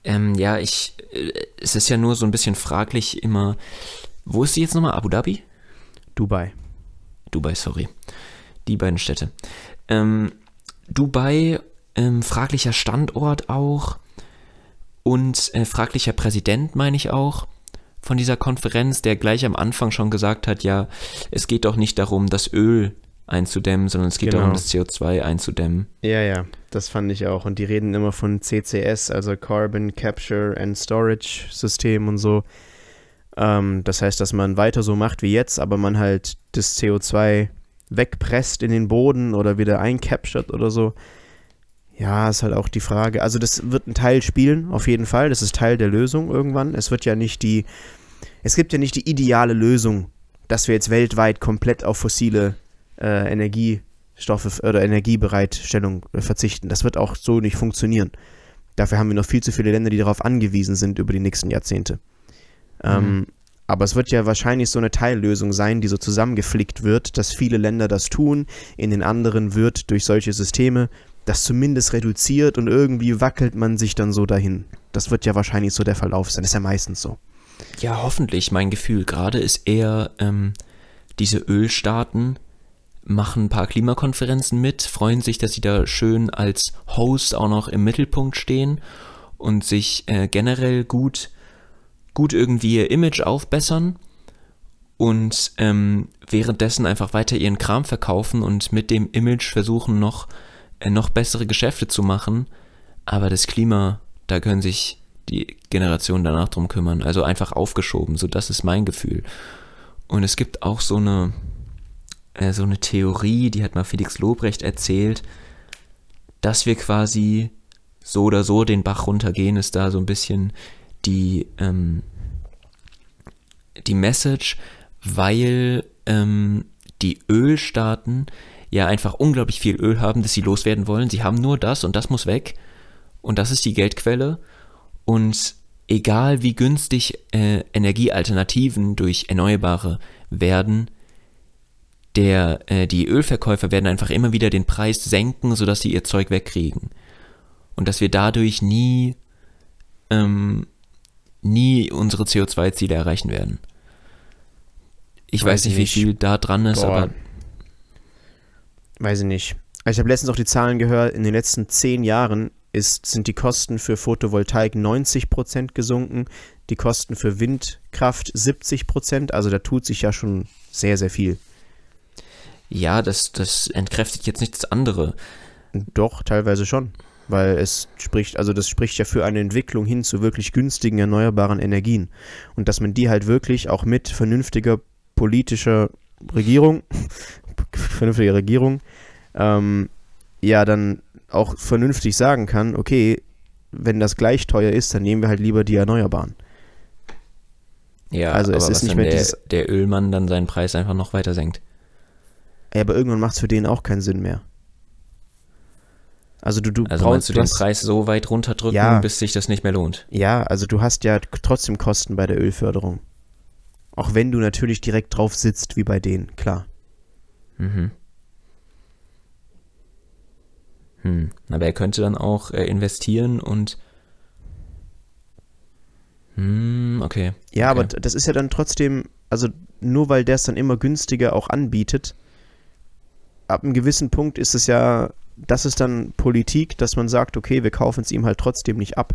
Ähm, ja, ich, äh, es ist ja nur so ein bisschen fraglich immer, wo ist sie jetzt nochmal? Abu Dhabi? Dubai. Dubai, sorry. Die beiden Städte. Ähm, Dubai, ähm, fraglicher Standort auch und äh, fraglicher Präsident, meine ich auch, von dieser Konferenz, der gleich am Anfang schon gesagt hat, ja, es geht doch nicht darum, das Öl einzudämmen, sondern es geht Genau. darum, das CO2 einzudämmen. Ja, ja, das fand ich auch. Und die reden immer von CCS, also Carbon Capture and Storage System und so. Ähm, das heißt, dass man weiter so macht wie jetzt, aber man halt das CO2 wegpresst in den Boden oder wieder eincaptured oder so. Ja, ist halt auch die Frage. Also das wird ein Teil spielen, auf jeden Fall. Das ist Teil der Lösung irgendwann. Es wird ja nicht die, es gibt ja nicht die ideale Lösung, dass wir jetzt weltweit komplett auf fossile äh, Energiestoffe oder Energiebereitstellung äh, verzichten. Das wird auch so nicht funktionieren. Dafür haben wir noch viel zu viele Länder, die darauf angewiesen sind über die nächsten Jahrzehnte. Ähm, aber es wird ja wahrscheinlich so eine Teillösung sein, die so zusammengeflickt wird, dass viele Länder das tun, in den anderen wird durch solche Systeme das zumindest reduziert und irgendwie wackelt man sich dann so dahin. Das wird ja wahrscheinlich so der Verlauf sein. Das ist ja meistens so. Ja, hoffentlich. Mein Gefühl gerade ist eher, ähm, diese Ölstaaten machen ein paar Klimakonferenzen mit, freuen sich, dass sie da schön als Host auch noch im Mittelpunkt stehen und sich äh, generell gut, gut irgendwie ihr Image aufbessern und ähm, währenddessen einfach weiter ihren Kram verkaufen und mit dem Image versuchen noch, äh, noch bessere Geschäfte zu machen. Aber das Klima, da können sich die Generationen danach drum kümmern. Also einfach aufgeschoben. So, das ist mein Gefühl. Und es gibt auch so eine, äh, so eine Theorie, die hat mal Felix Lobrecht erzählt, dass wir quasi so oder so den Bach runtergehen, ist da so ein bisschen die, ähm, die Message, weil ähm, die Ölstaaten ja einfach unglaublich viel Öl haben, das sie loswerden wollen. Sie haben nur das und das muss weg. Und das ist die Geldquelle. Und egal wie günstig äh, Energiealternativen durch Erneuerbare werden, der, äh, die Ölverkäufer werden einfach immer wieder den Preis senken, sodass sie ihr Zeug wegkriegen. Und dass wir dadurch nie, ähm, nie unsere CO2-Ziele erreichen werden. Ich weiß, Weiß nicht, wie viel da dran ist, Boah. aber Weiß ich nicht. Also Ich habe letztens auch die Zahlen gehört, in den letzten zehn Jahren ist, sind die Kosten für Photovoltaik 90% gesunken, die Kosten für Windkraft 70%, also da tut sich ja schon sehr, sehr viel. ja, das, das entkräftigt jetzt nichts andere. Doch, teilweise schon. Weil es spricht, also das spricht ja für eine Entwicklung hin zu wirklich günstigen erneuerbaren Energien. Und dass man die halt wirklich auch mit vernünftiger politischer Regierung, vernünftiger Regierung, ähm, ja dann auch vernünftig sagen kann, okay, wenn das gleich teuer ist, dann nehmen wir halt lieber die Erneuerbaren. Ja, Also es ist nicht mehr der, der Ölmann dann seinen Preis einfach noch weiter senkt. Ja, aber irgendwann macht es für den auch keinen Sinn mehr. Also du, du Also brauchst du den Preis so weit runterdrücken, Ja. bis sich das nicht mehr lohnt? Ja, also du hast ja trotzdem Kosten bei der Ölförderung. Auch wenn du natürlich direkt drauf sitzt, wie bei denen, klar. Mhm. Hm. Aber er könnte dann auch äh, investieren und. Hm, okay. Ja, okay. aber das ist ja dann trotzdem, also nur weil der es dann immer günstiger auch anbietet, ab einem gewissen Punkt ist es ja, das ist dann Politik, dass man sagt, okay, wir kaufen es ihm halt trotzdem nicht ab.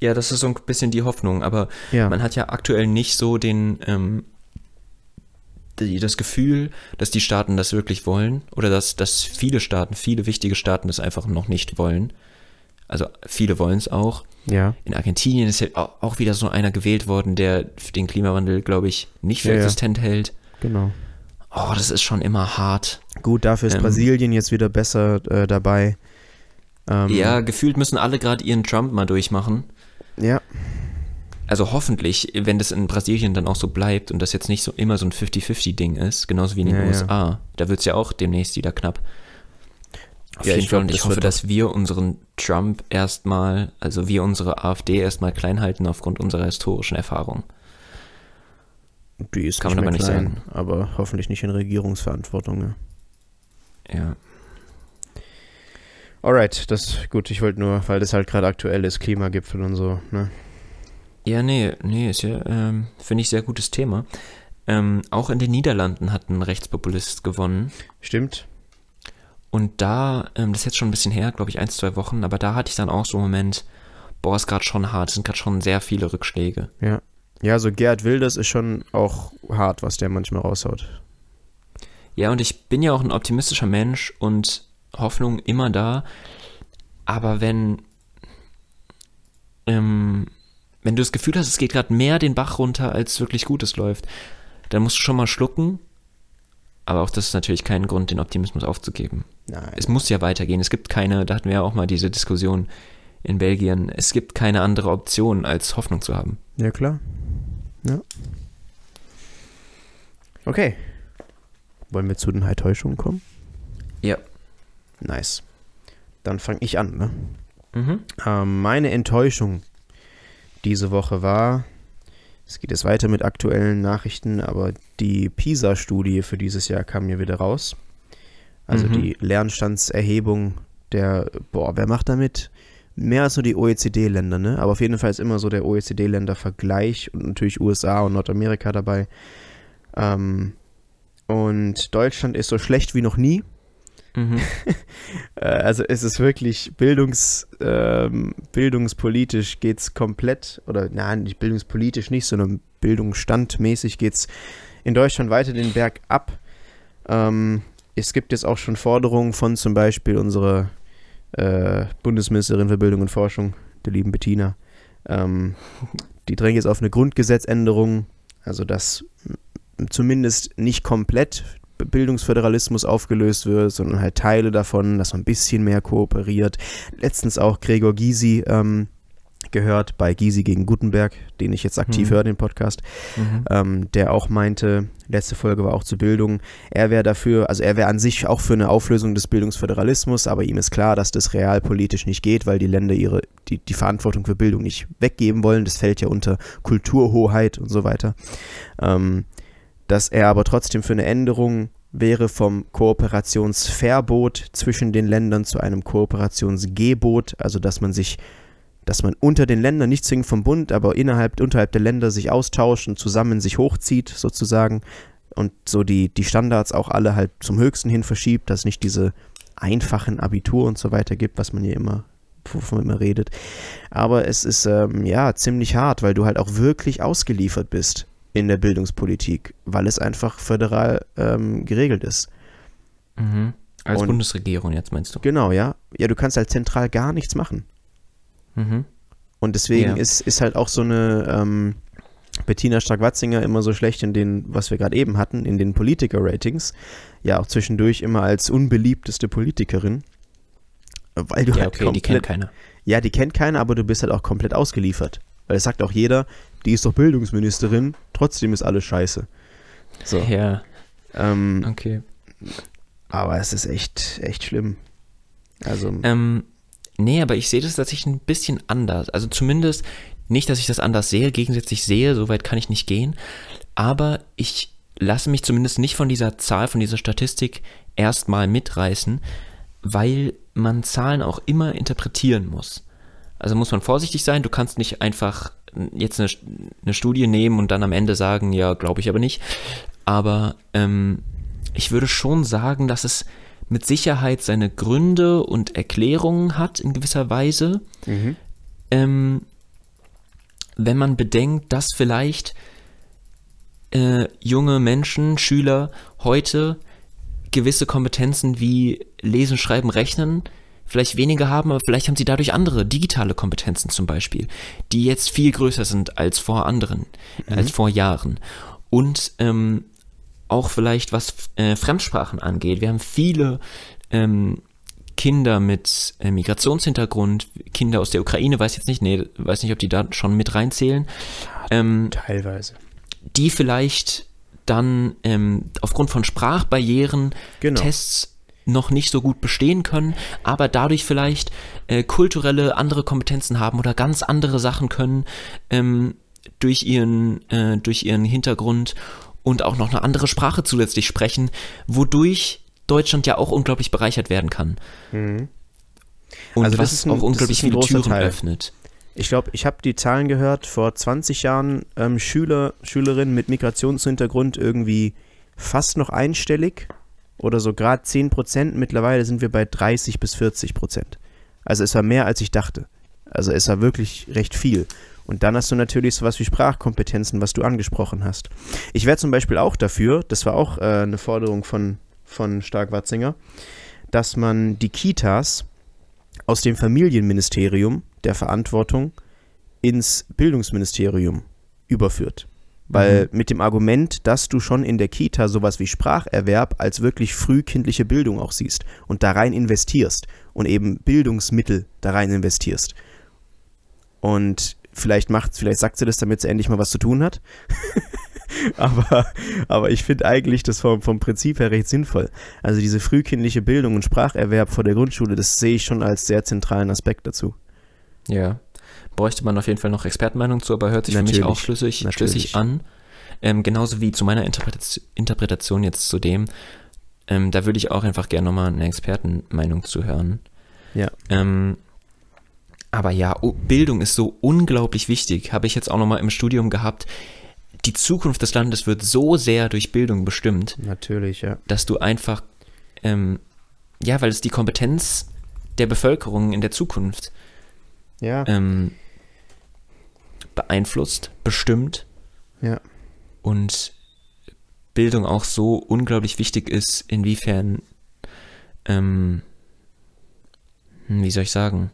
Ja, das ist so ein bisschen die Hoffnung, aber Ja. man hat ja aktuell nicht so den, ähm, die, das Gefühl, dass die Staaten das wirklich wollen oder dass, dass viele Staaten, viele wichtige Staaten das einfach noch nicht wollen. Also viele wollen es auch. Ja. In Argentinien ist ja au- auch wieder so einer gewählt worden, der den Klimawandel, glaube ich, nicht für Ja, ja. existent hält. Genau. Oh, das ist schon immer hart. Gut, dafür ist Ähm. Brasilien jetzt wieder besser äh, dabei. Ähm, Ja, gefühlt müssen alle gerade ihren Trump mal durchmachen. Ja, Also hoffentlich, wenn das in Brasilien dann auch so bleibt und das jetzt nicht so immer so ein 50-50-Ding ist, genauso wie in den Ja, ja. USA, da wird es ja auch demnächst wieder knapp. Auf Ja, jeden ich Fall und ich das hoffe, dass wir unseren Trump erstmal, also wir unsere AfD erstmal klein halten aufgrund unserer historischen Erfahrung. Die ist Kann nicht man aber nicht klein, sagen. aber hoffentlich nicht in Regierungsverantwortung. Ne? Ja. Alright, das gut. Ich wollte nur, weil das halt gerade aktuell ist, Klimagipfel und so. Ne? Ja, nee, nee, ist ja, ähm, finde ich, sehr gutes Thema. Ähm, auch in den Niederlanden hat ein Rechtspopulist gewonnen. Stimmt. Und da, ähm, das ist jetzt schon ein bisschen her, glaube ich, ein, zwei Wochen, aber da hatte ich dann auch so einen Moment, boah, ist gerade schon hart, es sind gerade schon sehr viele Rückschläge. Ja. Ja, so Gerhard Wilders ist schon auch hart, was der manchmal raushaut. Ja, und ich bin ja auch ein optimistischer Mensch und Hoffnung immer da, aber wenn, ähm, wenn du das Gefühl hast, es geht gerade mehr den Bach runter, als wirklich Gutes läuft, dann musst du schon mal schlucken. Aber auch das ist natürlich kein Grund, den Optimismus aufzugeben. Nein. Es muss ja weitergehen. Es gibt keine, da hatten wir ja auch mal diese Diskussion in Belgien, es gibt keine andere Option, als Hoffnung zu haben. Ja, klar. Ja. Okay. Wollen wir zu den Enttäuschungen kommen? Ja. Nice. Dann fange ich an, ne? Mhm. Ähm, meine Enttäuschung diese Woche war, es geht jetzt weiter mit aktuellen Nachrichten, aber die PISA-Studie für dieses Jahr kam mir wieder raus. Also Mhm. die Lernstandserhebung der, boah, wer macht damit? Mehr als nur die OECD-Länder, ne? Aber auf jeden Fall ist immer so der OECD-Länder-Vergleich und natürlich USA und Nordamerika dabei. Ähm, und Deutschland ist so schlecht wie noch nie. Mhm. Äh, Also es ist wirklich bildungs, ähm, bildungspolitisch geht's komplett, oder nein, nicht bildungspolitisch nicht, sondern bildungsstandmäßig geht's in Deutschland weiter den Berg ab. Ähm, es gibt jetzt auch schon Forderungen von zum Beispiel unserer äh, Bundesministerin für Bildung und Forschung, der lieben Bettina. Ähm, die drängt jetzt auf eine Grundgesetzänderung, also dass zumindest nicht komplett Bildungsföderalismus aufgelöst wird, sondern halt Teile davon, dass man ein bisschen mehr kooperiert. Letztens auch Gregor Gysi ähm, gehört bei Gysi gegen Gutenberg, den ich jetzt aktiv Mhm. höre, den Podcast, Mhm. ähm, der auch meinte, letzte Folge war auch zur Bildung, er wäre dafür, also er wäre an sich auch für eine Auflösung des Bildungsföderalismus, aber ihm ist klar, dass das realpolitisch nicht geht, weil die Länder ihre, die, die Verantwortung für Bildung nicht weggeben wollen. Das fällt ja unter Kulturhoheit und so weiter. Ähm, dass er aber trotzdem für eine Änderung wäre vom Kooperationsverbot zwischen den Ländern zu einem Kooperationsgebot, also dass man sich, dass man unter den Ländern nicht zwingend vom Bund, aber innerhalb, unterhalb der Länder sich austauscht und zusammen sich hochzieht, sozusagen, und so die, die Standards auch alle halt zum Höchsten hin verschiebt, dass es nicht diese einfachen Abitur und so weiter gibt, was man hier immer, wovon man immer redet. Aber es ist ähm, ja ziemlich hart, weil du halt auch wirklich ausgeliefert bist in der Bildungspolitik, weil es einfach föderal ähm, geregelt ist. Mhm. Als Und- Bundesregierung jetzt meinst du? Genau, ja. Ja, du kannst halt zentral gar nichts machen. Mhm. Und deswegen Ja. ist, ist halt auch so eine ähm, Bettina Stark-Watzinger immer so schlecht in den, was wir gerade eben hatten, in den Politiker-Ratings. Ja, auch zwischendurch immer als unbeliebteste Politikerin. Weil du Ja, halt okay, die kennt komplett, keiner. ja, die kennt keiner, aber du bist halt auch komplett ausgeliefert. Weil es sagt auch jeder, die ist doch Bildungsministerin, trotzdem ist alles scheiße. So. Ja, Ähm, okay. aber es ist echt, echt schlimm. Also, Ähm, nee, aber ich sehe das tatsächlich ein bisschen anders. Also zumindest nicht, dass ich das anders sehe, gegensätzlich sehe, so weit kann ich nicht gehen. Aber ich lasse mich zumindest nicht von dieser Zahl, von dieser Statistik erstmal mitreißen, weil man Zahlen auch immer interpretieren muss. Also muss man vorsichtig sein, du kannst nicht einfach jetzt eine, eine Studie nehmen und dann am Ende sagen, ja, glaube ich aber nicht. Aber ähm, ich würde schon sagen, dass es mit Sicherheit seine Gründe und Erklärungen hat in gewisser Weise. Mhm. Ähm, wenn man bedenkt, dass vielleicht äh, junge Menschen, Schüler heute gewisse Kompetenzen wie Lesen, Schreiben, Rechnen vielleicht weniger haben, aber vielleicht haben sie dadurch andere digitale Kompetenzen zum Beispiel, die jetzt viel größer sind als vor anderen, mhm. als vor Jahren. Und ähm, auch vielleicht was äh, Fremdsprachen angeht. Wir haben viele ähm, Kinder mit äh, Migrationshintergrund, Kinder aus der Ukraine, weiß jetzt nicht, nee, weiß nicht, ob die da schon mit reinzählen. Ähm, Teilweise. Die vielleicht dann ähm, aufgrund von Sprachbarrieren genau. Tests noch nicht so gut bestehen können, aber dadurch vielleicht äh, kulturelle andere Kompetenzen haben oder ganz andere Sachen können ähm, durch ihren äh, durch ihren Hintergrund und auch noch eine andere Sprache zusätzlich sprechen, wodurch Deutschland ja auch unglaublich bereichert werden kann. Mhm. Und also was ein, auch unglaublich viele Türen Teil. öffnet. Ich glaube, ich habe die Zahlen gehört, vor 20 Jahren ähm, Schüler, Schülerinnen mit Migrationshintergrund irgendwie fast noch einstellig oder so gerade 10 Prozent. Mittlerweile sind wir bei 30 bis 40 Prozent. Also es war mehr, als ich dachte. Also es war wirklich recht viel. Und dann hast du natürlich sowas wie Sprachkompetenzen, was du angesprochen hast. Ich wäre zum Beispiel auch dafür, das war auch äh, eine Forderung von, von Stark-Watzinger, dass man die Kitas aus dem Familienministerium der Verantwortung ins Bildungsministerium überführt. Weil mhm. mit dem Argument, dass du schon in der Kita sowas wie Spracherwerb als wirklich frühkindliche Bildung auch siehst und da rein investierst und eben Bildungsmittel da rein investierst. Und vielleicht macht, vielleicht sagt sie das, damit sie endlich mal was zu tun hat. aber, aber ich finde eigentlich das vom, vom Prinzip her recht sinnvoll. Also diese frühkindliche Bildung und Spracherwerb vor der Grundschule, das sehe ich schon als sehr zentralen Aspekt dazu. Ja, bräuchte man auf jeden Fall noch Expertenmeinung zu, aber hört sich natürlich, für mich auch schlüssig, schlüssig an. Ähm, genauso wie zu meiner Interpretation, Interpretation jetzt zu dem. Ähm, da würde ich auch einfach gerne nochmal eine Expertenmeinung zu hören. Ja. Ähm, aber ja, Bildung ist so unglaublich wichtig. Habe ich jetzt auch nochmal im Studium gehabt. Die Zukunft des Landes wird so sehr durch Bildung bestimmt. Natürlich, ja. Dass du einfach, ähm, ja, weil es die Kompetenz der Bevölkerung in der Zukunft ja. ähm, beeinflusst, bestimmt. Ja. Und Bildung auch so unglaublich wichtig ist, inwiefern, ähm, hm, wie soll ich sagen?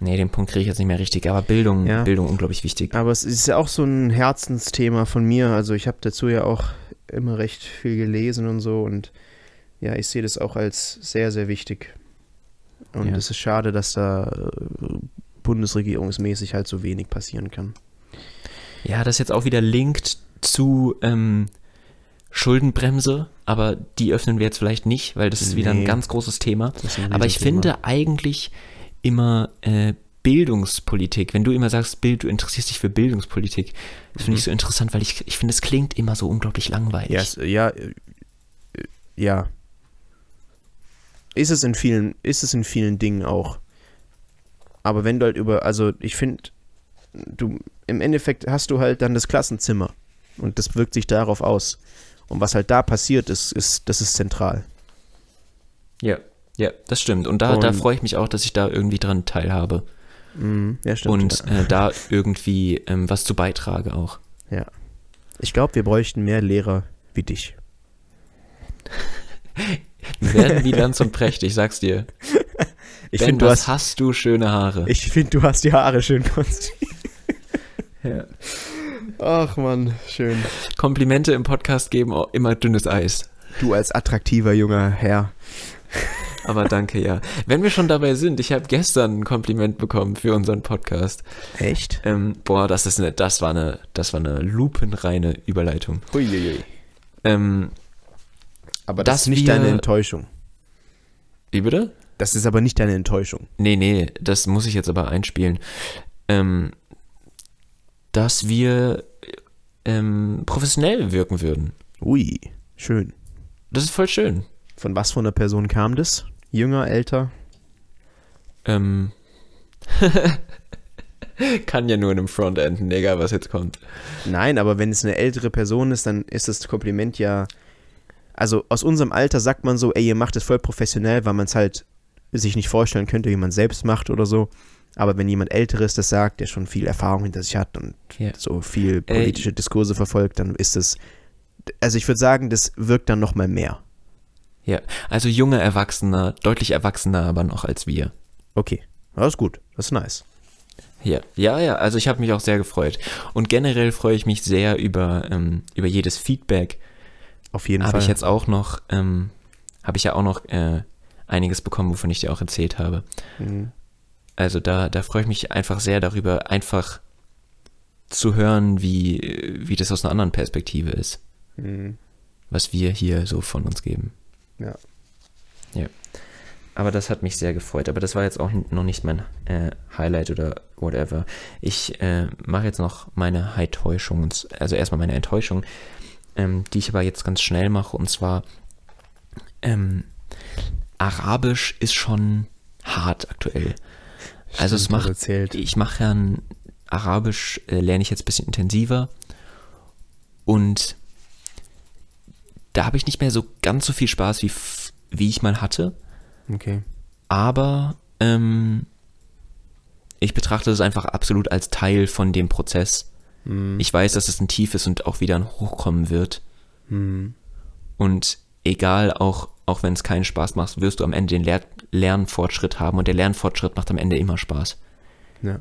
Nee, den Punkt kriege ich jetzt nicht mehr richtig, aber Bildung, ja. Bildung unglaublich wichtig. Aber es ist ja auch so ein Herzensthema von mir. Also ich habe dazu ja auch immer recht viel gelesen und so und ja, ich sehe das auch als sehr, sehr wichtig. Und ja. es ist schade, dass da äh, bundesregierungsmäßig halt so wenig passieren kann. Ja, das jetzt auch wieder linkt zu ähm, Schuldenbremse, aber die öffnen wir jetzt vielleicht nicht, weil das ist nee, wieder ein ganz großes Thema. Aber ich finde eigentlich immer äh, Bildungspolitik, wenn du immer sagst, Bild, du interessierst dich für Bildungspolitik, das finde mhm. ich so interessant, weil ich, ich finde, es klingt immer so unglaublich langweilig. Ja, ja, äh, ja, ist es in vielen, ist es in vielen Dingen auch. Aber wenn du halt über, also ich finde, du, im Endeffekt hast du halt dann das Klassenzimmer und das wirkt sich darauf aus. Und was halt da passiert ist, ist, das ist zentral. Ja, ja, das stimmt. Und da, und, da freue ich mich auch, dass ich da irgendwie dran teilhabe. Mm, ja, stimmt. Und ja. Äh, da irgendwie ähm, was zu beitrage auch. Ja. Ich glaube, wir bräuchten mehr Lehrer wie dich. Werden wie Lanz und Precht, ich sag's dir. Ich finde, du hast, hast du schöne Haare. Ich finde, du hast die Haare schön, Konsti. ja. Ach man, schön. Komplimente im Podcast geben auch immer dünnes Eis. Du als attraktiver junger Herr. Aber danke, ja. Wenn wir schon dabei sind, ich habe gestern ein Kompliment bekommen für unseren Podcast. Echt? Ähm, boah, das ist eine, das war eine, das war eine lupenreine Überleitung. Huiuiui. Ähm, aber das ist nicht wir, deine Enttäuschung. Wie bitte? Das ist aber nicht deine Enttäuschung. Nee, nee, das muss ich jetzt aber einspielen. Ähm, dass wir ähm, professionell wirken würden. Ui, schön. Das ist voll schön. Von was von einer Person kam das? Jünger, älter? Ähm, kann ja nur in einem Frontend, egal was jetzt kommt. Nein, aber wenn es eine ältere Person ist, dann ist das Kompliment ja. Also aus unserem Alter sagt man so, ey, ihr macht es voll professionell, weil man es halt sich nicht vorstellen könnte, wie man selbst macht oder so. Aber wenn jemand Älteres das sagt, der schon viel Erfahrung hinter sich hat und Ja. so viel politische Diskurse verfolgt, dann ist es. Also ich würde sagen, das wirkt dann nochmal mehr. Ja, also junge Erwachsener, deutlich erwachsener aber noch als wir. Okay, das ist gut, das ist nice. Ja, ja, ja, also ich habe mich auch sehr gefreut. Und generell freue ich mich sehr über, ähm, über jedes Feedback. Auf jeden Habe Fall. ich jetzt auch noch, ähm, habe ich ja auch noch äh, einiges bekommen, wovon ich dir auch erzählt habe. Mhm. Also da, da freue ich mich einfach sehr darüber, einfach zu hören, wie, wie das aus einer anderen Perspektive ist, Mhm. was wir hier so von uns geben. Ja. Ja. Aber das hat mich sehr gefreut. Aber das war jetzt auch noch nicht mein äh, Highlight oder whatever. Ich äh, mache jetzt noch meine Enttäuschung, also erstmal meine Enttäuschung, ähm, die ich aber jetzt ganz schnell mache. Und zwar, ähm, Arabisch ist schon hart aktuell. Also es Stimmt, macht, erzählt. ich mache ja ein Arabisch, äh, lerne ich jetzt ein bisschen intensiver. Und da habe ich nicht mehr so ganz so viel Spaß, wie, wie ich mal hatte. Okay. Aber ähm, ich betrachte es einfach absolut als Teil von dem Prozess. Mhm. Ich weiß, dass es ein Tief ist und auch wieder ein Hochkommen wird. Mhm. Und egal, auch, auch wenn es keinen Spaß macht, wirst du am Ende den Lehr Lernfortschritt haben. Und der Lernfortschritt macht am Ende immer Spaß. Ja.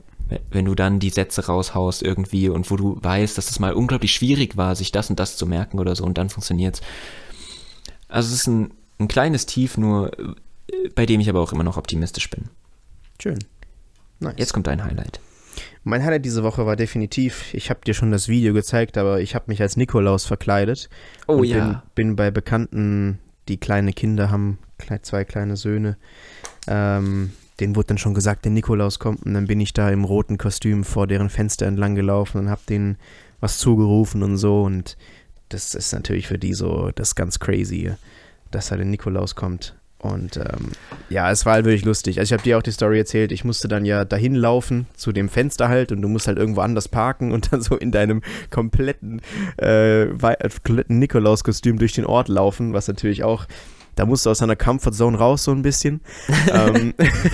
Wenn- du dann die Sätze raushaust irgendwie und wo du weißt, dass es mal unglaublich schwierig war, sich das und das zu merken oder so und dann funktioniert's. Also es ist ein, ein kleines Tief, nur äh, bei dem ich aber auch immer noch optimistisch bin. Schön. Nice. Jetzt kommt dein Highlight. Mein Highlight diese Woche war definitiv, ich habe dir schon das Video gezeigt, aber ich habe mich als Nikolaus verkleidet. Oh und ja. Bin, bin bei Bekannten, die kleine Kinder haben, zwei kleine Söhne. Ähm, denen wurde dann schon gesagt, der Nikolaus kommt. Und dann bin ich da im roten Kostüm vor deren Fenster entlang gelaufen und habe denen was zugerufen und so. Und das ist natürlich für die so das ganz crazy, dass da der Nikolaus kommt. Und ähm, ja, es war halt wirklich lustig. Also ich habe dir auch die Story erzählt, ich musste dann ja dahin laufen zu dem Fenster halt und du musst halt irgendwo anders parken und dann so in deinem kompletten, äh, Nikolaus-Kostüm durch den Ort laufen, was natürlich auch, da musst du aus deiner Comfortzone raus so ein bisschen. ähm,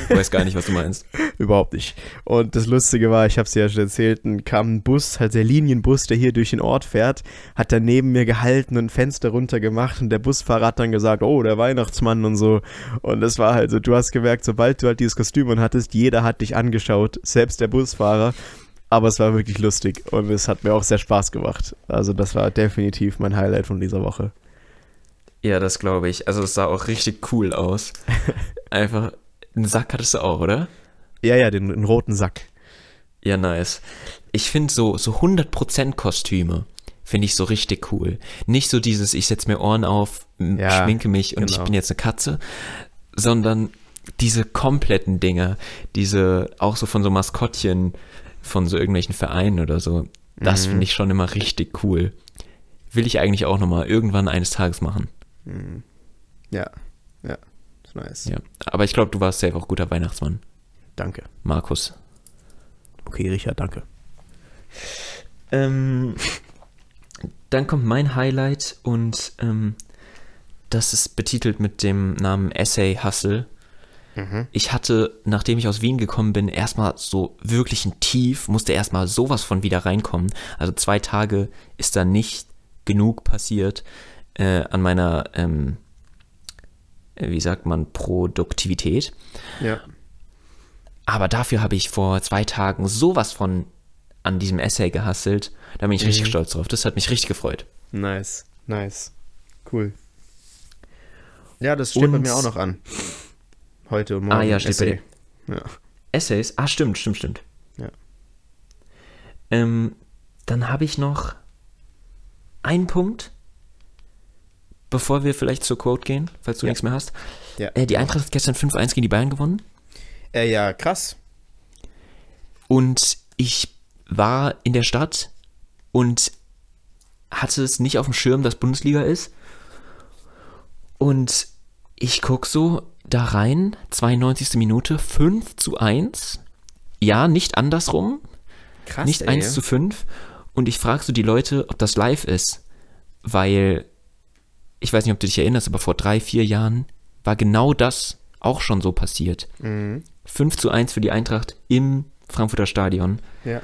Ich weiß gar nicht, was du meinst. Überhaupt nicht. Und das Lustige war, ich habe es ja schon erzählt, kam ein Bus, halt der Linienbus, der hier durch den Ort fährt, hat dann neben mir gehalten und ein Fenster runter gemacht und der Busfahrer hat dann gesagt, oh, der Weihnachtsmann und so. Und das war halt so, du hast gemerkt, sobald du halt dieses Kostüm und hattest, jeder hat dich angeschaut, selbst der Busfahrer. Aber es war wirklich lustig und es hat mir auch sehr Spaß gemacht. Also das war definitiv mein Highlight von dieser Woche. Ja, das glaube ich. Also es sah auch richtig cool aus. Einfach, einen Sack hattest du auch, oder? Ja, ja, den, den roten Sack. Ja, nice. Ich finde so, so 100% Kostüme finde ich so richtig cool. Nicht so dieses, ich setze mir Ohren auf, Ja, schminke mich und ich genau. bin jetzt eine Katze, sondern diese kompletten Dinge, diese auch so von so Maskottchen von so irgendwelchen Vereinen oder so, das Mhm. finde ich schon immer richtig cool. Will ich eigentlich auch nochmal irgendwann eines Tages machen. Mhm. Ja, ja, ist nice. Ja. Aber ich glaube, du warst safe auch guter Weihnachtsmann, Danke. Markus. Okay, Richard, danke. Ähm, dann kommt mein Highlight und ähm, das ist betitelt mit dem Namen Essay Hustle. Mhm. Ich hatte, nachdem ich aus Wien gekommen bin, erstmal so wirklich ein Tief, musste erstmal sowas von wieder reinkommen. Also zwei Tage ist da nicht genug passiert äh, an meiner, ähm, äh, wie sagt man, Produktivität. Ja. Aber dafür habe ich vor zwei Tagen sowas von an diesem Essay gehasselt. Da bin ich richtig Mhm. stolz drauf. Das hat mich richtig gefreut. Nice, nice. Cool. Ja, das steht bei Und- mir auch noch an. Heute und morgen. Ah ja, steht bei Essay. Ja. Essays? Ah, stimmt, stimmt, stimmt. Ja. Ähm, dann habe ich noch einen Punkt, bevor wir vielleicht zur Quote gehen, falls du Ja. nichts mehr hast. Ja. Äh, die Eintracht hat gestern 5-1 gegen die Bayern gewonnen. Äh, ja, krass. Und ich war in der Stadt und hatte es nicht auf dem Schirm, dass Bundesliga ist. Und ich gucke so da rein, 92. Minute, 5 zu 1. Ja, nicht andersrum. Krass. nicht 1 zu 5. Und ich frage so die Leute, ob das live ist. Weil, ich weiß nicht, ob du dich erinnerst, aber vor drei, vier Jahren war genau das auch schon so passiert. Mhm. 5 zu 1 für die Eintracht im Frankfurter Stadion. Ja.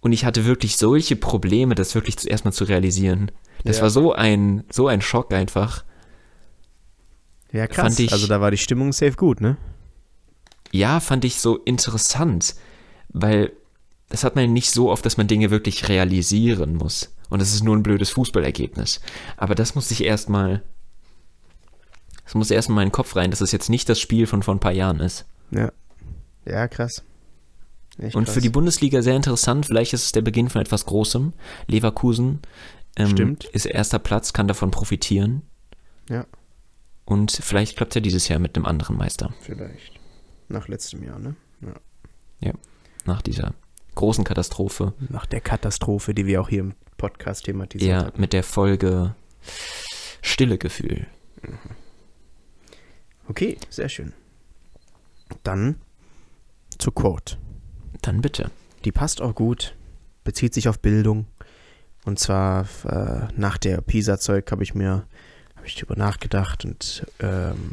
Und ich hatte wirklich solche Probleme, das wirklich zuerst mal zu realisieren. Das Ja. war so ein, so ein Schock einfach. Ja, krass. Fand ich- also da war die Stimmung safe gut, ne? Ja, fand ich so interessant, weil das hat man nicht so oft, dass man Dinge wirklich realisieren muss. Und das ist nur ein blödes Fußballergebnis. Aber das muss ich erstmal, das muss erstmal in meinen Kopf rein, dass es jetzt nicht das Spiel von vor ein paar Jahren ist. Ja. Ja, krass. Echt Und krass. für die Bundesliga sehr interessant, vielleicht ist es der Beginn von etwas Großem. Leverkusen ähm, Stimmt. ist erster Platz, kann davon profitieren. Ja. Und vielleicht klappt ja dieses Jahr mit einem anderen Meister, Vielleicht. Nach letztem Jahr, ne? nach dieser großen Katastrophe. Nach der Katastrophe, die wir auch hier im Podcast thematisiert Ja, hatten. mit der Folge Stille Gefühl. Okay, sehr schön. Dann zur Quote. Dann bitte. Die passt auch gut, bezieht sich auf Bildung. Und zwar äh, nach der PISA-Zeug habe ich mir habe ich drüber nachgedacht und ähm,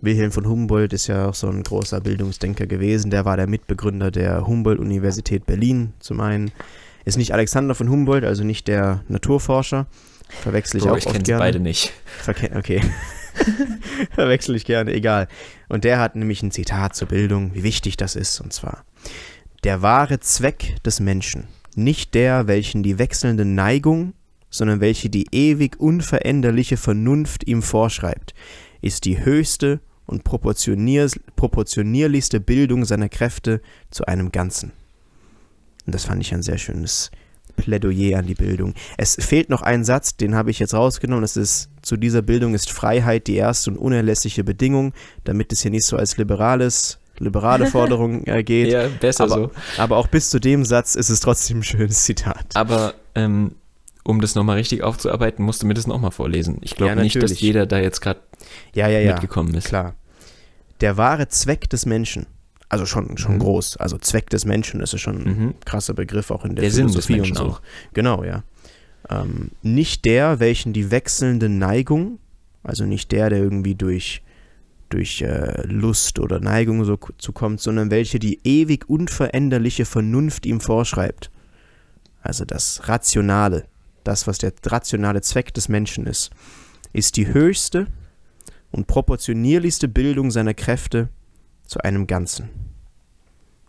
Wilhelm von Humboldt ist ja auch so ein großer Bildungsdenker gewesen. Der war der Mitbegründer der Humboldt-Universität Berlin zum einen. Ist nicht Alexander von Humboldt, also nicht der Naturforscher. Verwechsel ich Bro, auch ich oft gerne. beide nicht. Verke okay. Verwechsel ich gerne, egal. Und der hat nämlich ein Zitat zur Bildung, wie wichtig das ist, und zwar: Der wahre Zweck des Menschen, nicht der, welchen die wechselnde Neigung, sondern welche die ewig unveränderliche Vernunft ihm vorschreibt, ist die höchste und proportionier proportionierlichste Bildung seiner Kräfte zu einem Ganzen. Und das fand ich ein sehr schönes Plädoyer an die Bildung. Es fehlt noch ein Satz, den habe ich jetzt rausgenommen. Das ist, zu dieser Bildung ist Freiheit die erste und unerlässliche Bedingung, damit es hier nicht so als liberales, liberale Forderung äh, geht. Ja, besser aber, so. aber auch bis zu dem Satz ist es trotzdem ein schönes Zitat. Aber ähm, um das nochmal richtig aufzuarbeiten, musst du mir das nochmal vorlesen. Ich glaube Ja, nicht, dass jeder da jetzt gerade Ja, ja, ja. mitgekommen ist. Klar. Der wahre Zweck des Menschen, also schon, schon Mhm. groß, also Zweck des Menschen, das ist schon ein Mhm. krasser Begriff auch in der, Der Philosophie und so. auch. Genau, ja. Ähm, nicht der, welchen die wechselnde Neigung, also nicht der, der irgendwie durch, durch äh, Lust oder Neigung so zukommt, sondern welche die ewig unveränderliche Vernunft ihm vorschreibt. Also das Rationale, das, was der rationale Zweck des Menschen ist, ist die höchste und proportionierlichste Bildung seiner Kräfte zu einem Ganzen.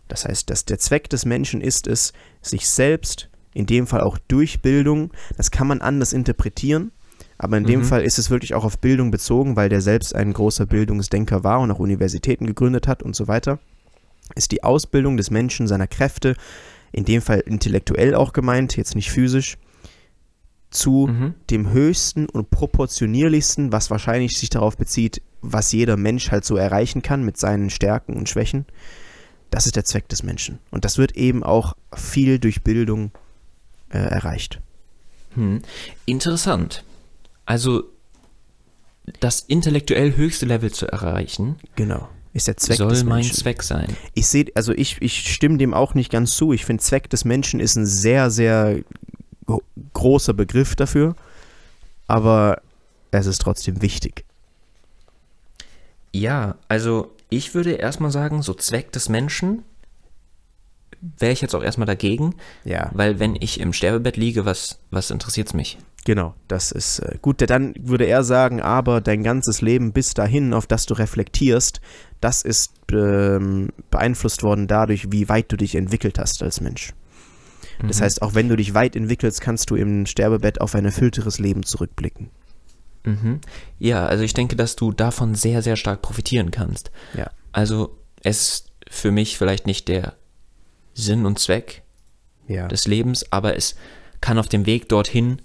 Das heißt, dass der Zweck des Menschen ist es, sich selbst, in dem Fall auch durch Bildung, das kann man anders interpretieren, aber in dem Mhm. Fall ist es wirklich auch auf Bildung bezogen, weil der selbst ein großer Bildungsdenker war und auch Universitäten gegründet hat und so weiter, ist die Ausbildung des Menschen seiner Kräfte, in dem Fall intellektuell auch gemeint, jetzt nicht physisch, zu Mhm. dem höchsten und proportionierlichsten, was wahrscheinlich sich darauf bezieht, was jeder Mensch halt so erreichen kann mit seinen Stärken und Schwächen. Das ist der Zweck des Menschen. Und das wird eben auch viel durch Bildung äh, erreicht. Hm. Interessant. Also das intellektuell höchste Level zu erreichen, Genau. Ist der Zweck soll des mein Menschen. Zweck sein. Ich sehe, also ich, ich stimme dem auch nicht ganz zu. Ich finde, Zweck des Menschen ist ein sehr, sehr gro- großer Begriff dafür. Aber es ist trotzdem wichtig. Ja, also ich würde erstmal sagen, so Zweck des Menschen wäre ich jetzt auch erstmal dagegen, Ja. weil wenn ich im Sterbebett liege, was, was interessiert es mich? Genau, das ist äh, gut. Dann würde er sagen, aber dein ganzes Leben bis dahin, auf das du reflektierst, das ist ähm, beeinflusst worden dadurch, wie weit du dich entwickelt hast als Mensch. Das Mhm. heißt, auch wenn du dich weit entwickelst, kannst du im Sterbebett auf ein erfüllteres Leben zurückblicken. Mhm. Ja, also ich denke, dass du davon sehr, sehr stark profitieren kannst. Ja. Also es ist für mich vielleicht nicht der Sinn und Zweck Ja. des Lebens, aber es kann auf dem Weg dorthin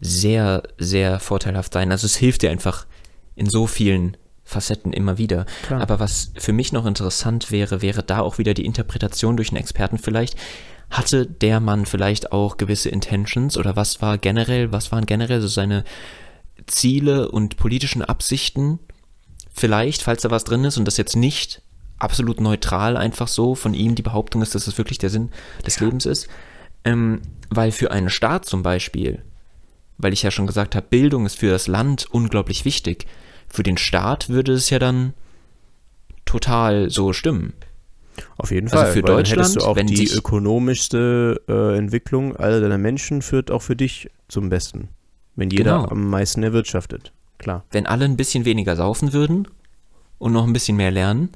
sehr, sehr vorteilhaft sein. Also es hilft dir einfach in so vielen Facetten immer wieder. Klar. Aber was für mich noch interessant wäre, wäre da auch wieder die Interpretation durch einen Experten vielleicht. hatte der Mann vielleicht auch gewisse Intentions oder was war generell, was waren generell so seine Ziele und politischen Absichten? Vielleicht, falls da was drin ist und das jetzt nicht absolut neutral einfach so von ihm die Behauptung ist, dass das wirklich der Sinn des ja. Lebens ist. Ähm, weil für einen Staat zum Beispiel, weil ich ja schon gesagt habe, Bildung ist für das Land unglaublich wichtig. Für den Staat würde es ja dann total so stimmen. Auf jeden also Fall. für Deutschland, hättest du auch die ökonomischste äh, Entwicklung all deiner Menschen führt auch für dich zum Besten. Wenn jeder genau. am meisten erwirtschaftet. Klar. Wenn alle ein bisschen weniger saufen würden und noch ein bisschen mehr lernen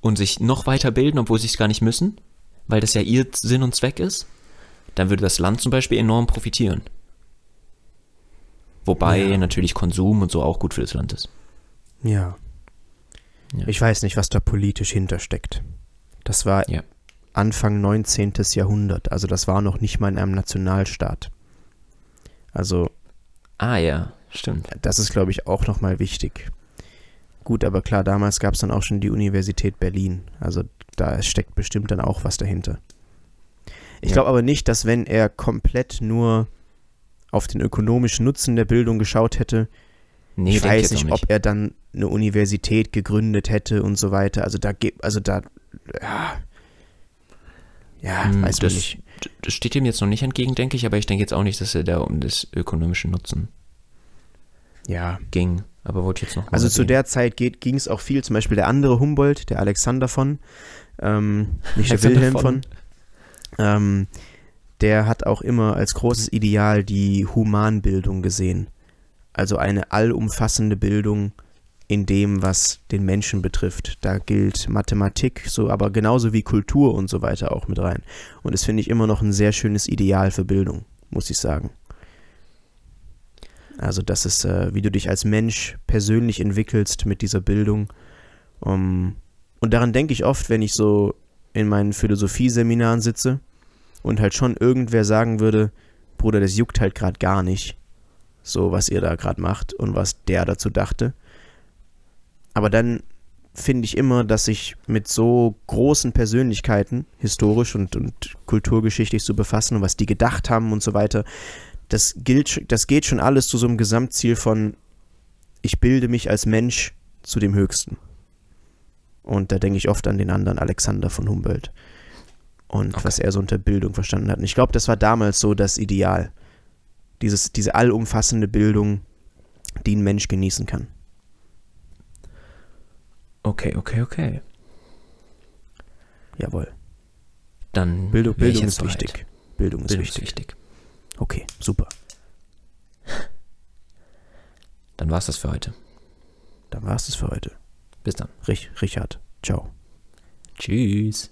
und sich noch weiter bilden, obwohl sie es gar nicht müssen, weil das ja ihr Sinn und Zweck ist, dann würde das Land zum Beispiel enorm profitieren. Wobei ja. natürlich Konsum und so auch gut für das Land ist. Ja. ja. Ich weiß nicht, was da politisch hintersteckt. Das war ja. Anfang 19. Jahrhundert, also das war noch nicht mal in einem Nationalstaat. Also. Ah ja, stimmt. Das ist, glaube ich, auch nochmal wichtig. Gut, aber klar, damals gab es dann auch schon die Universität Berlin. Also da steckt bestimmt dann auch was dahinter. Ich ja. glaube aber nicht, dass wenn er komplett nur auf den ökonomischen Nutzen der Bildung geschaut hätte, nee, ich weiß nicht, nicht, ob er dann eine Universität gegründet hätte und so weiter. Also da gibt, also da, ja, ja, hm, weiß das, nicht. Das steht ihm jetzt noch nicht entgegen, denke ich, aber ich denke jetzt auch nicht, dass er da um das ökonomische Nutzen ja. ging. Aber wollte ich jetzt noch. Also zu der Zeit ging es auch viel, zum Beispiel der andere Humboldt, der Alexander von, ähm, nicht der Wilhelm von, von ähm, der hat auch immer als großes Ideal die Humanbildung gesehen. Also eine allumfassende Bildung in dem, was den Menschen betrifft. Da gilt Mathematik, so aber genauso wie Kultur und so weiter auch mit rein. Und das finde ich immer noch ein sehr schönes Ideal für Bildung, muss ich sagen. Also das ist, äh, wie du dich als Mensch persönlich entwickelst mit dieser Bildung. Um, und daran denke ich oft, wenn ich so in meinen Philosophieseminaren sitze und halt schon irgendwer sagen würde, Bruder, das juckt halt gerade gar nicht, so was ihr da gerade macht und was der dazu dachte. Aber dann finde ich immer, dass sich mit so großen Persönlichkeiten, historisch und, und kulturgeschichtlich zu befassen und was die gedacht haben und so weiter, das, gilt, das geht schon alles zu so einem Gesamtziel von, ich bilde mich als Mensch zu dem Höchsten. Und da denke ich oft an den anderen Alexander von Humboldt und okay. was er so unter Bildung verstanden hat. Und ich glaube, das war damals so das Ideal. Dieses, diese allumfassende Bildung, die ein Mensch genießen kann. Okay, okay, okay. Jawohl. Dann Bildung, Bildung ist wichtig. Bildung ist Bildung wichtig. Okay, super. Dann war es das für heute. Dann war es das für heute. Bis dann. Rich, Richard. Ciao. Tschüss.